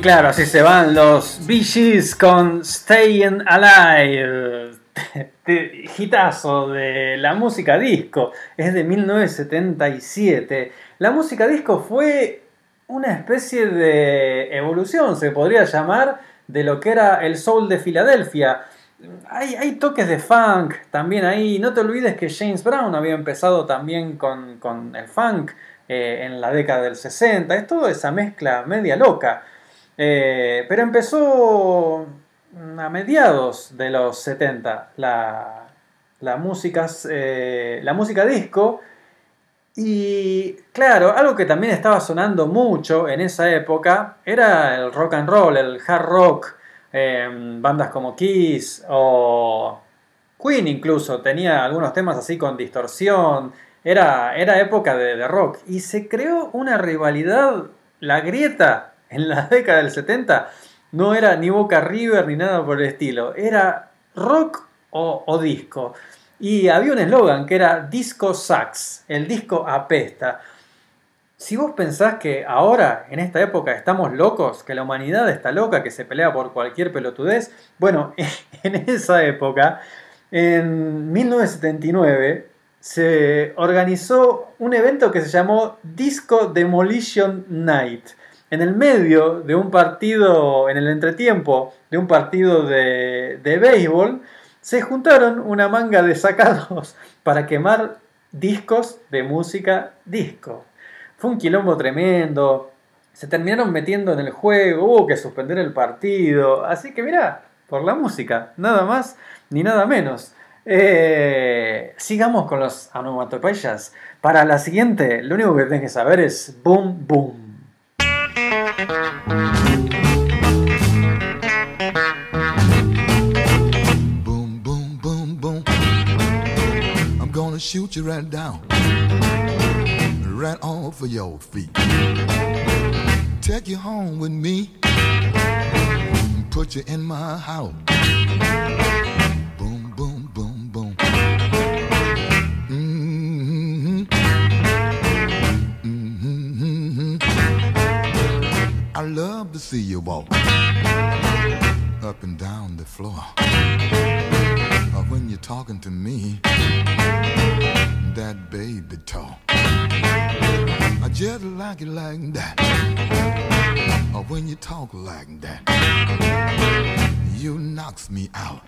S1: Claro, así se van los Bee Gees con Staying Alive. <laughs> Hitazo de la música disco. Es de 1977. La música disco fue una especie de evolución, se podría llamar, de lo que era el soul de Filadelfia. Hay, toques de funk también ahí. No te olvides que James Brown había empezado también con, con el funk eh, en la década del 60. Es toda esa mezcla media loca. Eh, pero empezó a mediados de los 70 la, música, eh, la música disco. Y claro, algo que también estaba sonando mucho en esa época era el rock and roll, el hard rock. eh, bandas como Kiss o Queen incluso tenía algunos temas así con distorsión. Era, era época de, de rock. Y se creó una rivalidad, la grieta en la <laughs> década del 70 no era ni Boca River ni nada por el estilo. Era rock o, disco. Y había un eslogan que era Disco Sax, el disco apesta. Si vos pensás que ahora, en esta época, estamos locos, que la humanidad está loca, que se pelea por cualquier pelotudez, bueno, <laughs> en esa época, en 1979, se organizó un evento que se llamó Disco Demolition Night. En el medio de un partido, en el entretiempo de un partido de, de béisbol, se juntaron una manga de sacados <laughs> para quemar discos de música disco. Fue un quilombo tremendo. Se terminaron metiendo en el juego, hubo que suspender el partido. Así que mirá, por la música, nada más ni nada menos. Eh, sigamos con los onomatopeyas. Para la siguiente, lo único que tenés que saber es boom boom.
S7: Boom, boom, boom, boom. I'm gonna shoot you right down, right off of your feet. Take you home with me, put you in my house. Love to see you walk up and down the floor. Or when you're talking to me, that baby talk. I just like it like that. Or when you talk like that, you knocks me out.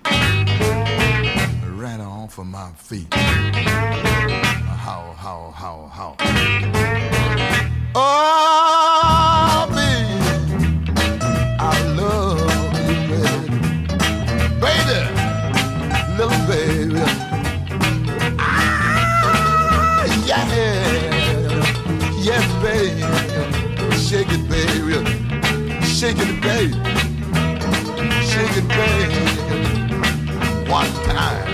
S7: Right off of my feet. How, how, how, how. Oh, baby, Shake it, baby. Shake it, baby. One time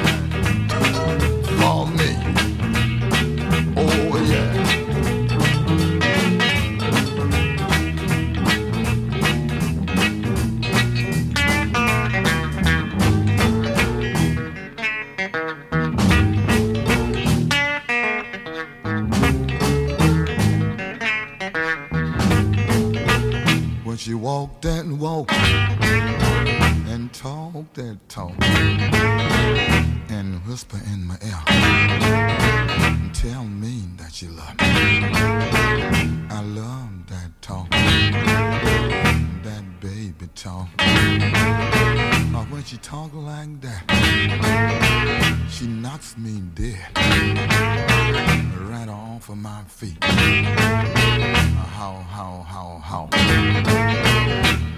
S7: walked and talk that talk and whisper in my ear and tell me that you love me. I love that talk, that baby talk. Or when she talk like that, she knocks me dead right off of my feet. How, how, how, how.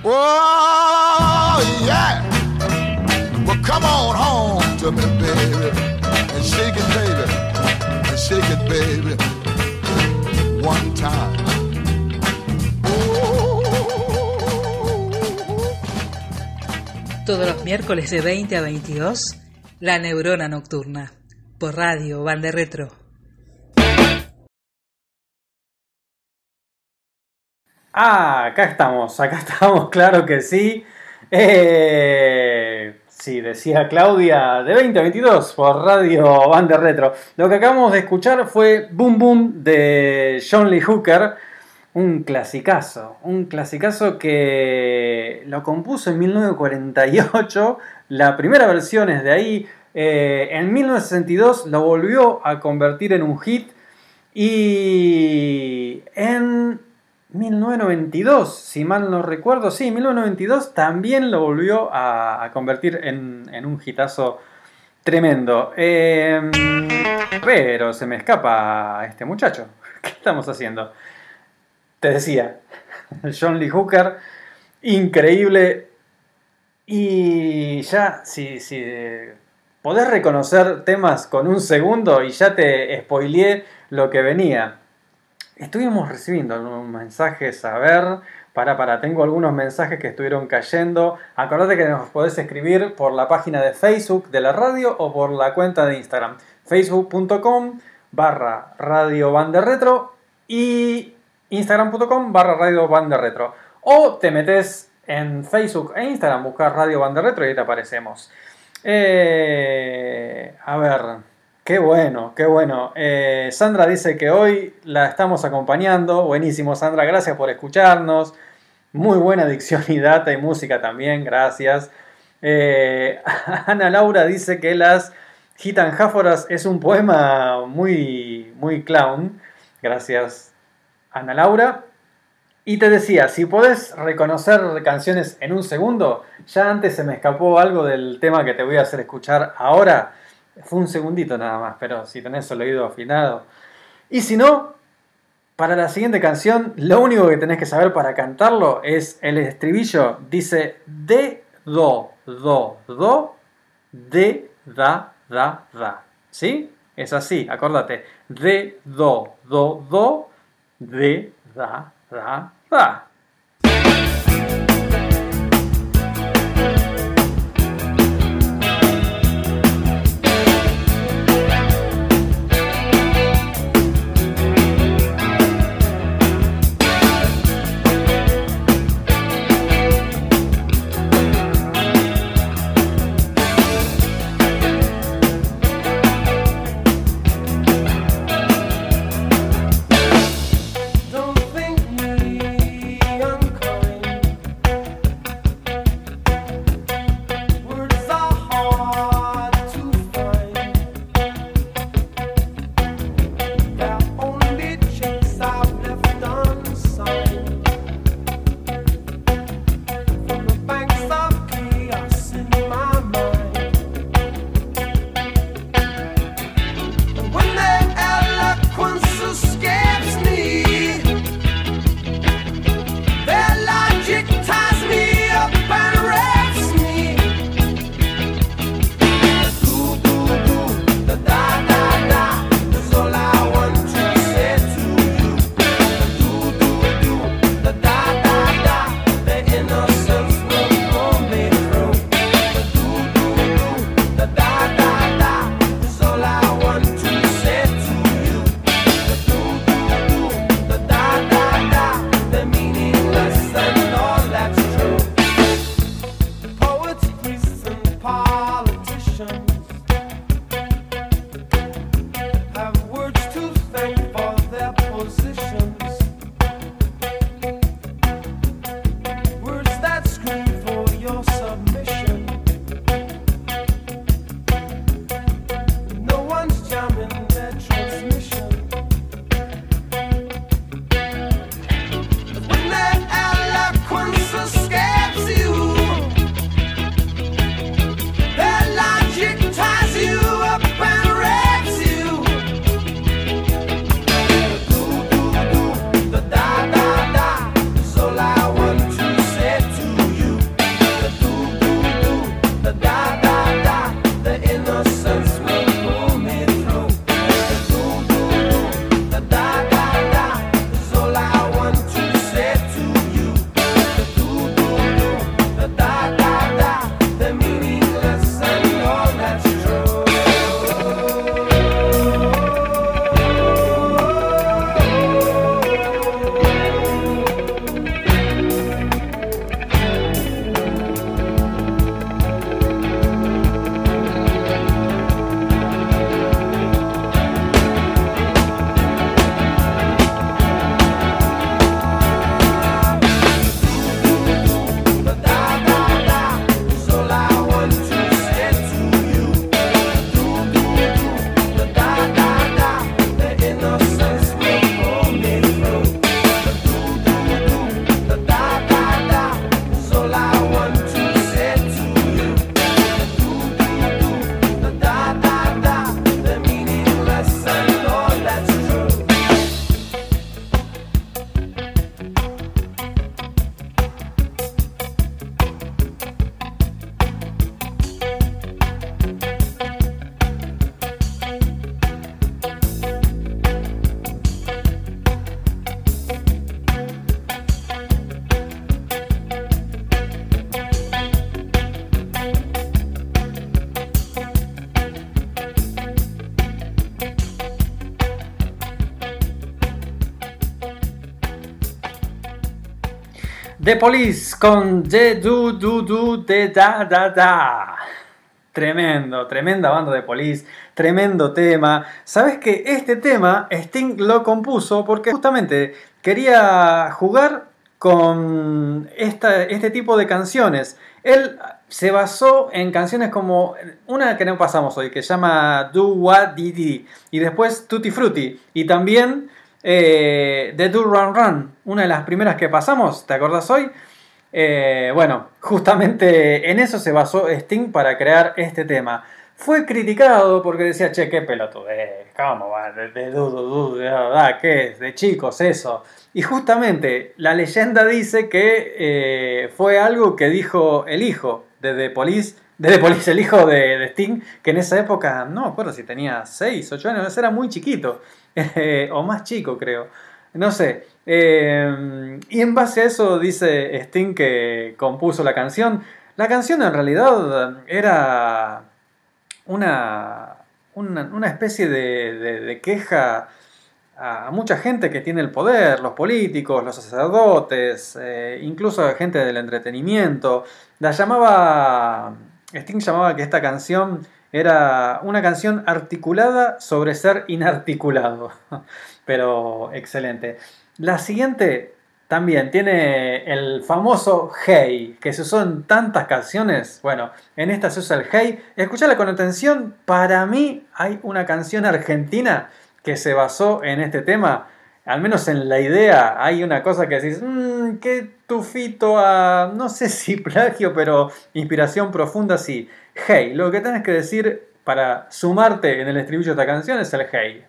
S7: Oh, yeah. Well, come on home to me, baby. And shake it, baby. And shake it, baby. One time.
S6: Todos los miércoles de 20 a 22, La Neurona Nocturna, por Radio Bande Retro.
S1: Ah, acá estamos, acá <laughs> estamos, claro que sí. Eh, sí, decía Claudia, de 20 a 22 por Radio Bande Retro. Lo que acabamos de escuchar fue Boom Boom de John Lee Hooker, Un clasicazo, un clasicazo que lo compuso en 1948, la primera versión es de ahí, eh, en 1962 lo volvió a convertir en un hit y en 1992, si mal no recuerdo, sí, 1992 también lo volvió a, convertir en, un hitazo tremendo. Eh, pero se me escapa este muchacho. <laughs> ¿Qué estamos haciendo? Te decía, <laughs> John Lee Hooker, increíble. Y ya, si, si podés reconocer temas con un segundo y ya te spoileé lo que venía. Estuvimos recibiendo algunos mensajes, a ver, para, para, tengo algunos mensajes que estuvieron cayendo. Acordate que nos podés escribir por la página de Facebook de la radio o por la cuenta de Instagram. Facebook.com barra y Instagram.com barra. O te metes en Facebook e Instagram, buscas Radio Bande Retro y ahí te aparecemos. Eh, a ver, qué bueno, qué bueno. Eh, Sandra dice que hoy la estamos acompañando. Buenísimo, Sandra, gracias por escucharnos. Muy buena dicción y data y música también, gracias. Eh, <laughs> Ana Laura dice que las Gitanjáforas es un poema muy, muy clown. Gracias, Ana Laura. Y te decía, si podés reconocer canciones en un segundo, ya antes se me escapó algo del tema que te voy a hacer escuchar ahora. Fue un segundito nada más, pero si tenés el oído afinado. Y si no, para la siguiente canción, lo único que tenés que saber para cantarlo es el estribillo. Dice de, do, do, do, de, da, da, da. ¿Sí? Es así, acordate. De, do, do, do, de, da, da, da. The Police con The Do Do Do De Da Da Da. Tremendo, tremenda banda de Police, tremendo tema. Sabes que este tema Sting lo compuso porque justamente quería jugar con esta- este tipo de canciones. Él se basó en canciones como una que no pasamos hoy, que se llama Do Did Did, y después Tutti Frutti, y también eh, The Do Run Run, una de las primeras que pasamos, ¿te acordás hoy? Eh, bueno, justamente en eso se basó Sting para crear este tema. Fue criticado porque decía, che, qué pelotudez, ¿cómo va? De, de, de, ¿qué es? De chicos, eso. Y justamente la leyenda dice que eh, fue algo que dijo el hijo de The Police, de The el hijo de, de Sting, que en esa época, no me acuerdo si tenía 6, 8 años, era muy chiquito, <laughs> o más chico creo, no sé. Eh, y en base a eso dice Sting que compuso la canción. La canción en realidad era una, una, especie de, de- queja a mucha gente que tiene el poder, los políticos, los sacerdotes, eh, incluso gente del entretenimiento. La llamaba, Sting llamaba que esta canción era una canción articulada sobre ser inarticulado. <laughs> Pero excelente. La siguiente también tiene el famoso Hey, que se usó en tantas canciones. Bueno, en esta se usa el Hey. Escuchala con atención. Para mí hay una canción argentina que se basó en este tema. Al menos en la idea hay una cosa que decís, mmm, qué tufito a, no sé si plagio, pero inspiración profunda sí. Hey, lo que tienes que decir para sumarte en el estribillo de esta canción es el hey.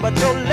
S2: but
S1: your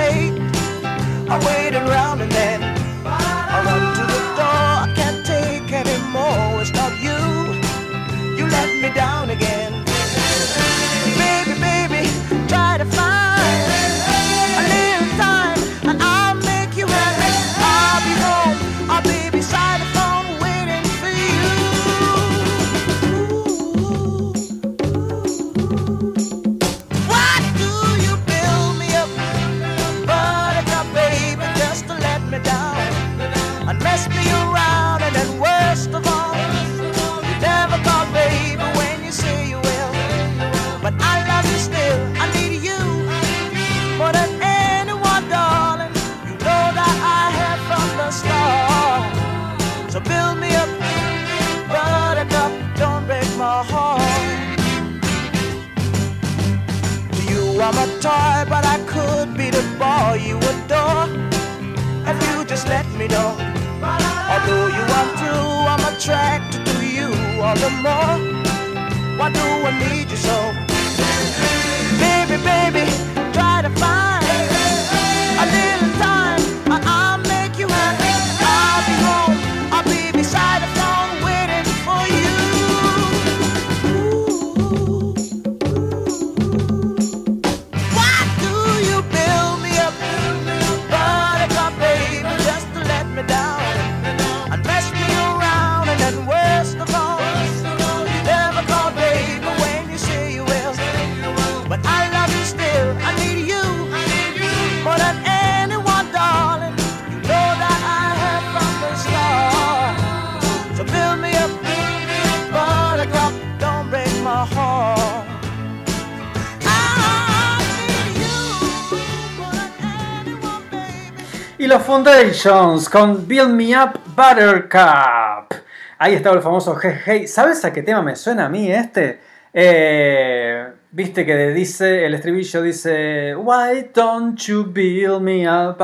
S1: Foundations con Build Me Up Buttercup. Ahí estaba el famoso Hey Hey. ¿Sabes a qué tema me suena a mí este? Eh,
S5: viste que dice, el estribillo dice, Why don't you build me up?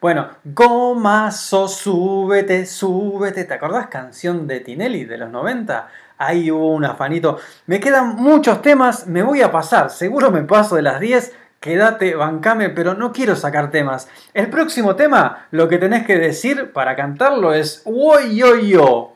S5: Bueno, gomazo, súbete, súbete. ¿Te acordás canción de Tinelli de los 90? Ahí hubo un afanito. Me quedan muchos temas, me voy a pasar, seguro me paso de las 10 quédate, bancame, pero no quiero sacar temas. El próximo tema, lo que tenés que decir para cantarlo es Woyoyo.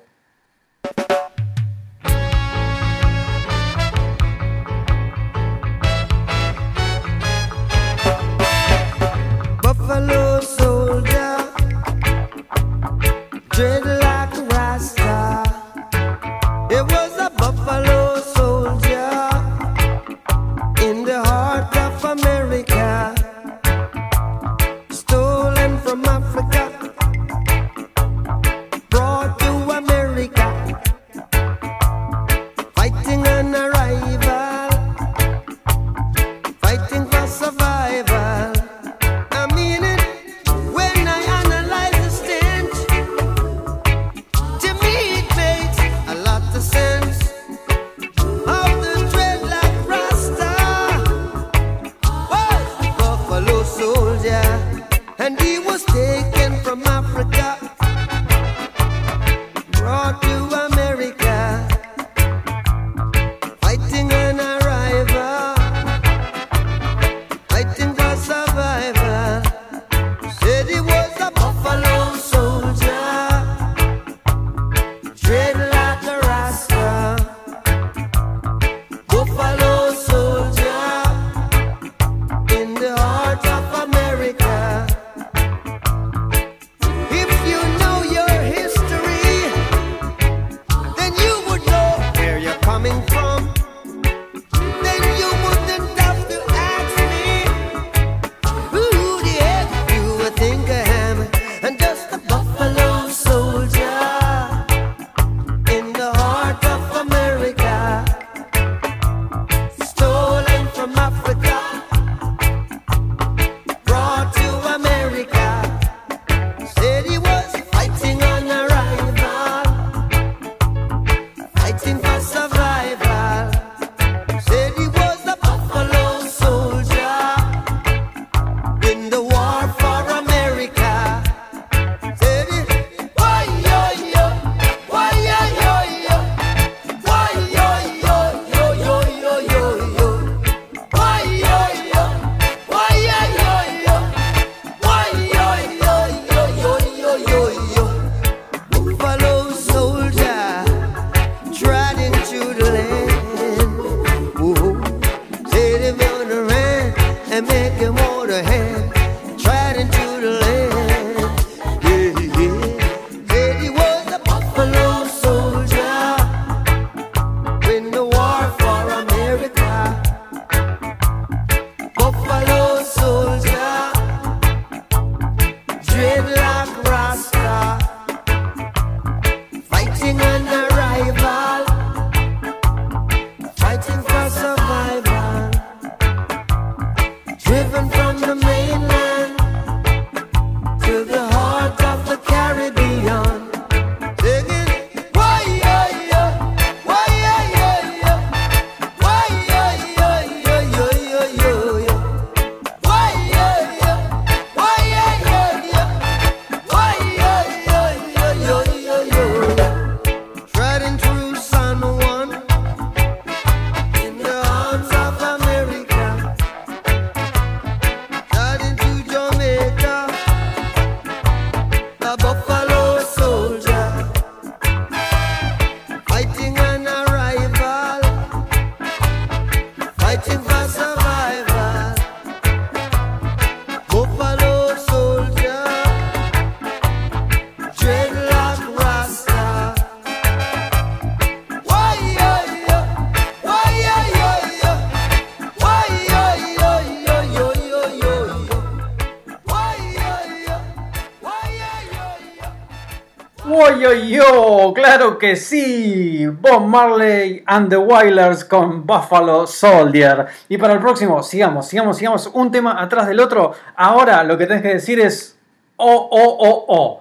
S5: claro que sí, Bob Marley and the Wailers con Buffalo Soldier. Y para el próximo, sigamos, sigamos, sigamos, un tema atrás del otro. Ahora lo que tenés que decir es, oh, oh, oh, oh.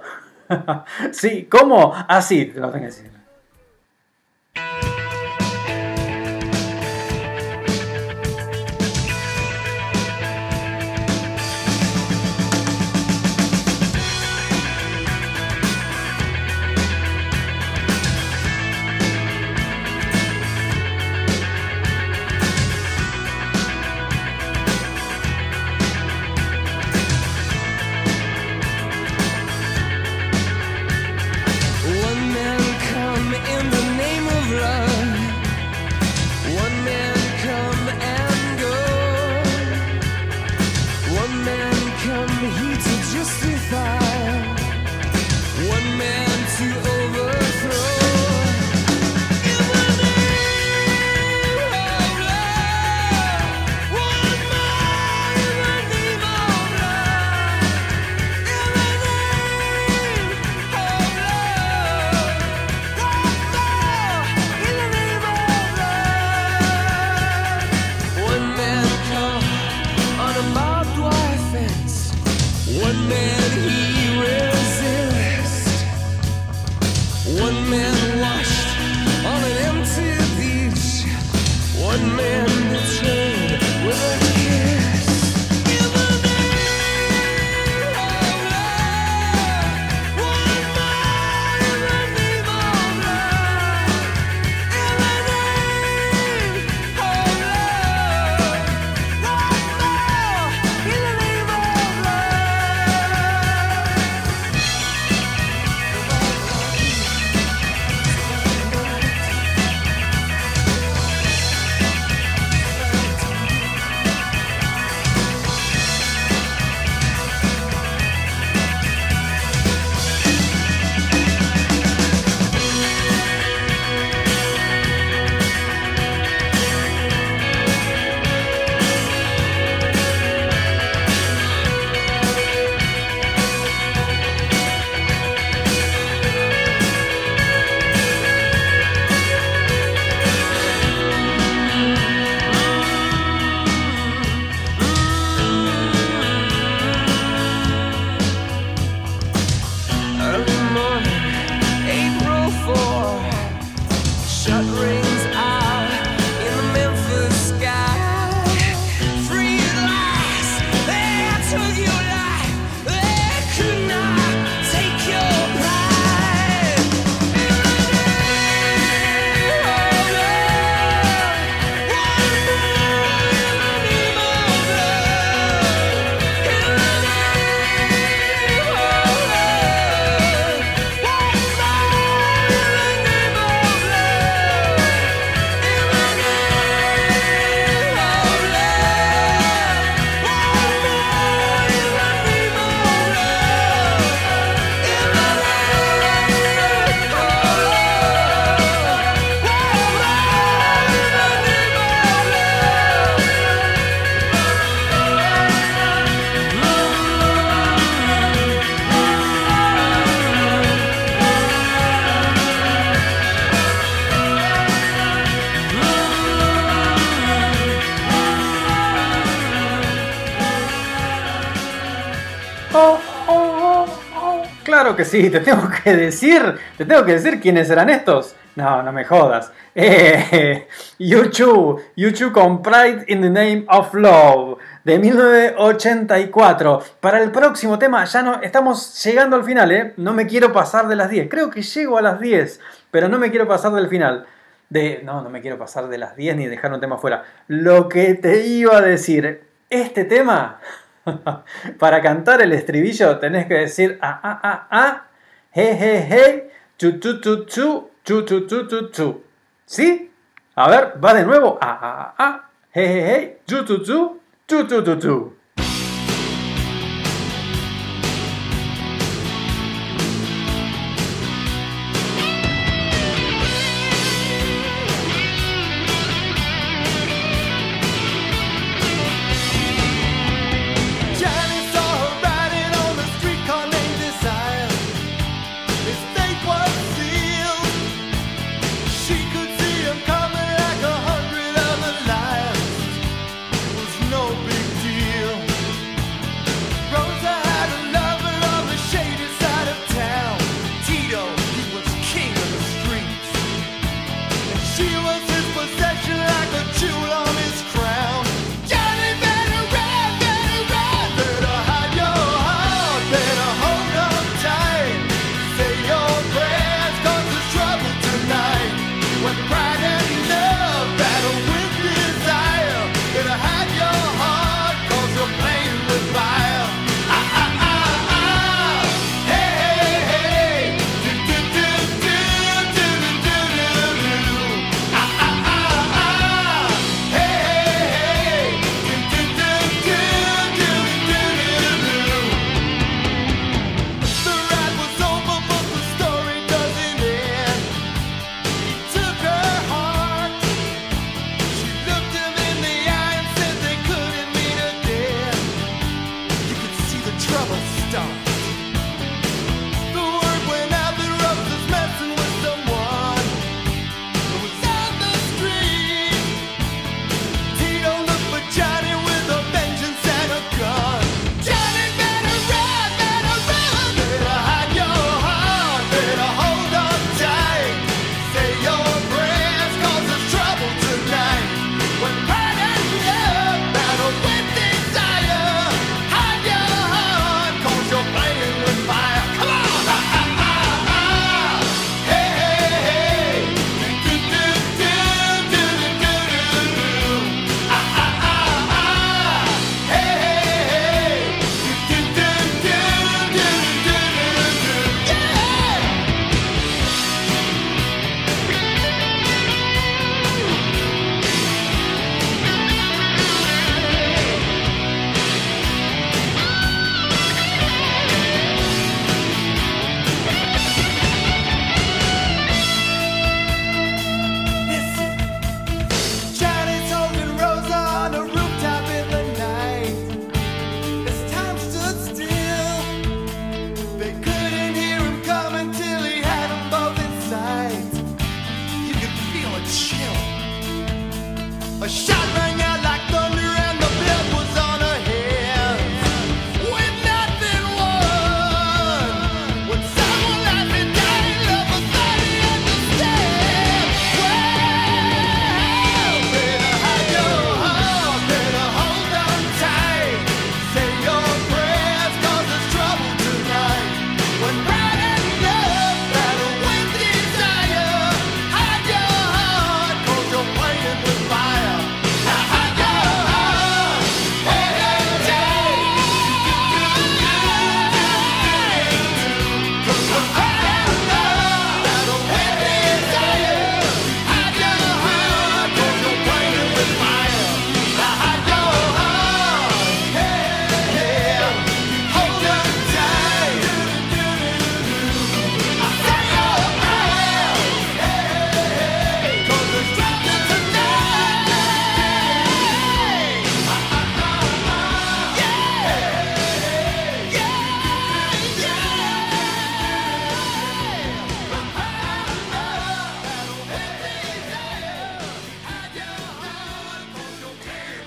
S5: <laughs> sí, ¿cómo? Así lo tenés que decir.
S1: que sí, te tengo <laughs> que decir, te tengo que decir quiénes eran estos. No, no me jodas. Eh, <laughs> YouTube, YouTube con Pride in the Name of Love de 1984. Para el próximo tema, ya no estamos llegando al final, ¿eh? No me quiero pasar de las 10. Creo que llego a las 10, pero no me quiero pasar del final. De, no, no me quiero pasar de las 10 ni dejar un tema fuera. Lo que te iba a decir, este tema para cantar el estribillo tenés que decir a a a a, he he he, chu chu chu chu, chu chu chu chu chu. ¿Sí? A ver, va de nuevo. A a a a, he he he, chu chu chu, chu chu chu chu.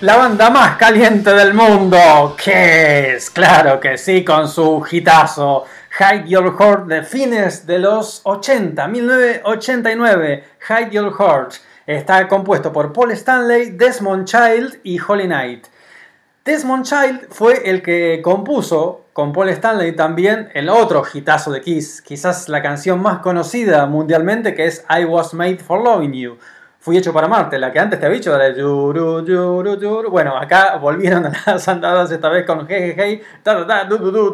S1: La banda más caliente del mundo, Kiss, claro que sí, con su hitazo Hide Your Heart de fines de los 80, 1989, Hide Your Heart. Está compuesto por Paul Stanley, Desmond Child y Holly Knight. Desmond Child fue el que compuso con Paul Stanley también el otro hitazo de Kiss, quizás la canción más conocida mundialmente que es I Was Made for Loving You. Fui hecho para amarte, la que antes te había dicho, la de yuru. Bueno, acá volvieron <laughs> a las andadas esta vez con bu,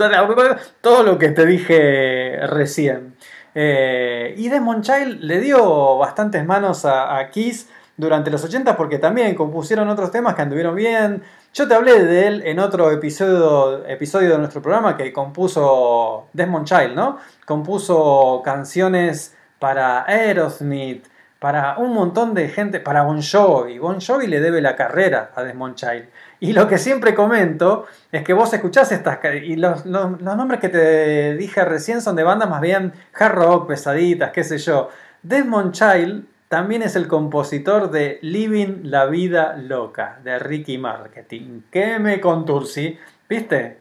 S1: todo lo que te dije recién. Eh, y Desmond Child le dio bastantes manos a, a Kiss durante los 80 porque también compusieron otros temas que anduvieron bien. Yo te hablé de él en otro episodio, episodio de nuestro programa que compuso Desmond Child, ¿no? Compuso canciones para Aerosmith, para un montón de gente, para Bon Jovi. Bon Jovi le debe la carrera a Desmond Child. Y lo que siempre comento es que vos escuchás estas... Y los, los- nombres que te dije recién son de bandas más bien hard rock, pesaditas, qué sé yo. Desmond Child también es el compositor de Living la Vida Loca, de Ricky Marketing. Que me contursi, ¿viste?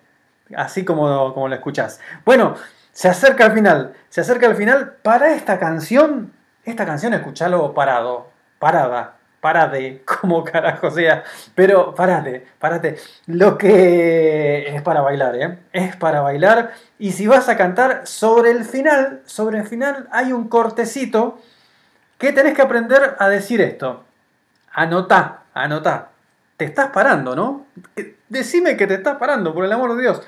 S1: Así como, como lo escuchás. Bueno, se acerca al final. Se acerca al final. Para esta canción, esta canción escuchalo parado, parada, parade, <laughs> como carajo sea. Pero parate, parate. Lo que es para bailar, ¿eh? Es para bailar. Y si vas a cantar sobre el final, sobre el final hay un cortecito que tenés que aprender a decir esto. Anotá, anotá. Te estás parando, ¿no? Eh, Decime que te estás parando, por el amor de Dios.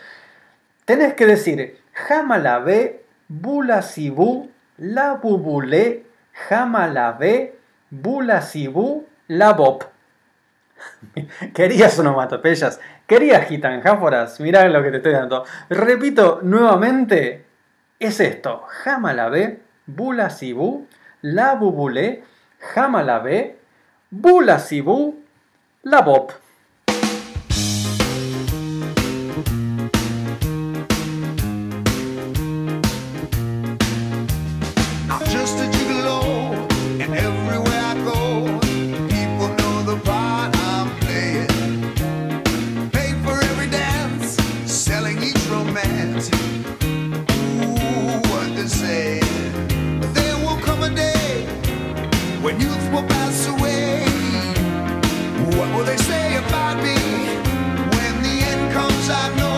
S1: Tenés que decir Jamalabé, Bula Sibú, La Bubulé, Jamalabé, Bula Sibú, La Bop. <laughs> Querías onomatopeyas, querías gitanjáforas, mirá lo que te estoy dando. Repito nuevamente, es esto: Jamalabé, Bula Sibú, La Bubulé, Jamalabé, Bula Sibú,
S7: I know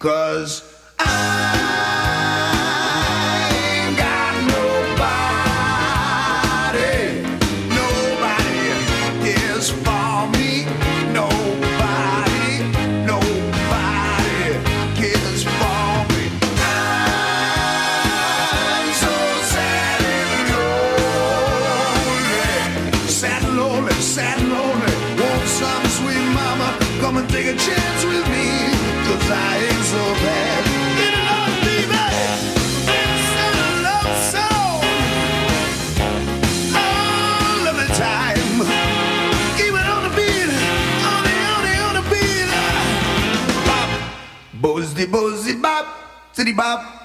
S7: cause City bop.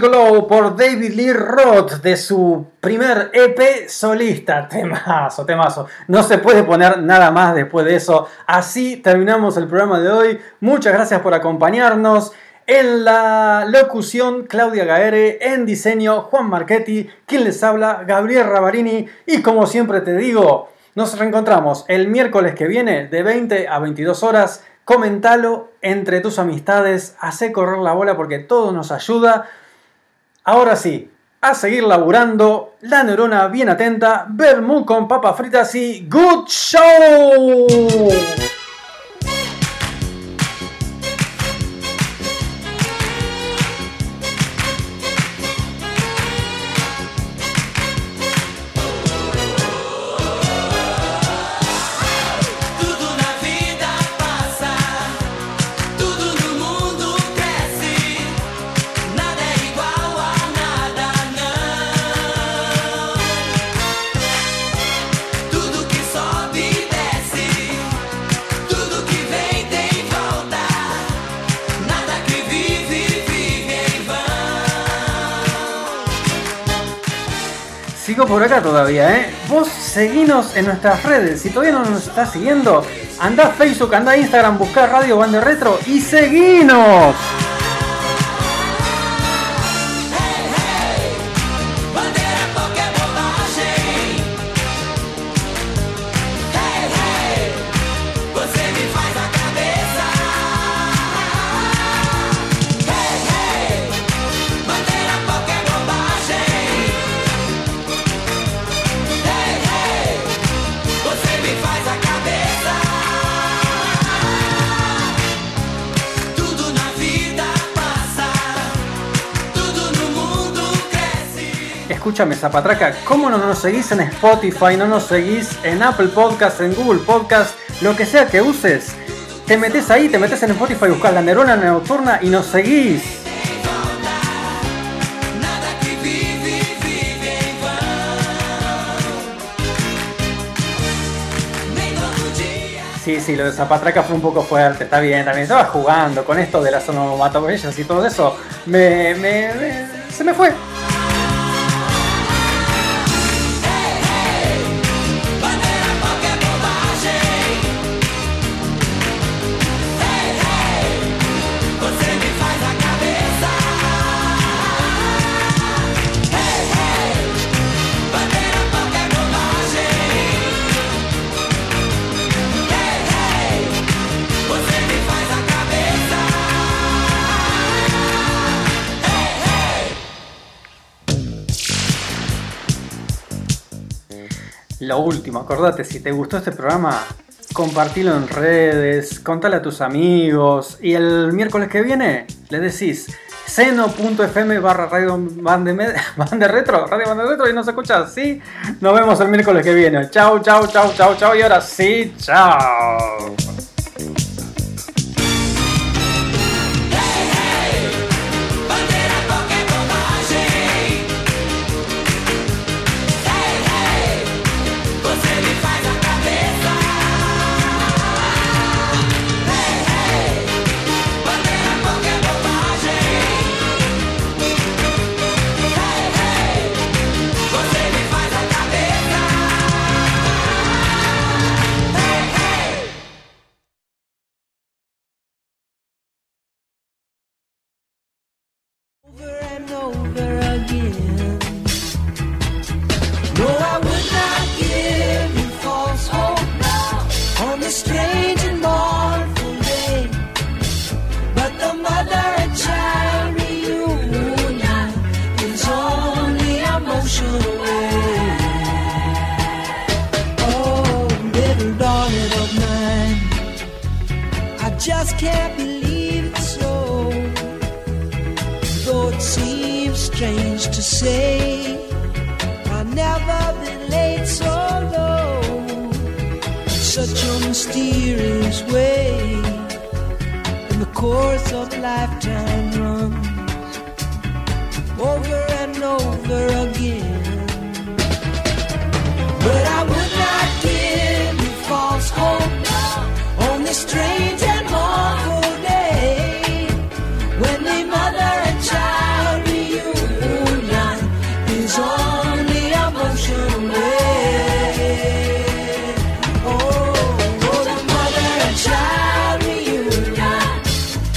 S1: Lobo por David Lee Roth de su primer EP solista. <laughs> Temazo, temazo. No se puede poner nada más después de eso. Así terminamos el programa de hoy. Muchas gracias por acompañarnos. En la locución, Claudia Gaere. En diseño, Juan Marchetti. Quien les habla, Gabriel Ravarini. Y como siempre te digo, nos reencontramos el miércoles que viene de 20 a 22 horas. Comentalo entre tus amistades, hace correr la bola porque todo nos ayuda. Ahora sí, a seguir laburando, la neurona bien atenta, vermú con papas fritas y good show. Sigo por acá todavía, ¿eh? Vos seguinos en nuestras redes. Si todavía no nos estás siguiendo, anda a Facebook, anda a Instagram, busca Radio Bande Retro y seguinos. Escúchame, Zapatraca, ¿cómo no nos seguís en Spotify, no nos seguís en Apple Podcast, en Google Podcast, lo que sea que uses? Te metes ahí, te metes en Spotify, buscas la neurona nocturna y nos seguís. Sí, sí, lo de Zapatraca fue un poco fuerte, está bien, también estaba jugando con esto de las onomatopeyas y todo eso. Me, me- se me fue. Lo último, acordate, si te gustó este programa, compartilo en redes, contale a tus amigos y el miércoles que viene le decís seno.fm barra radio bande, <laughs> bande retro, radio bande retro y nos escuchas, ¿sí? Nos vemos el miércoles que viene. Chau, chau, chau, chau, chau y ahora sí, chao.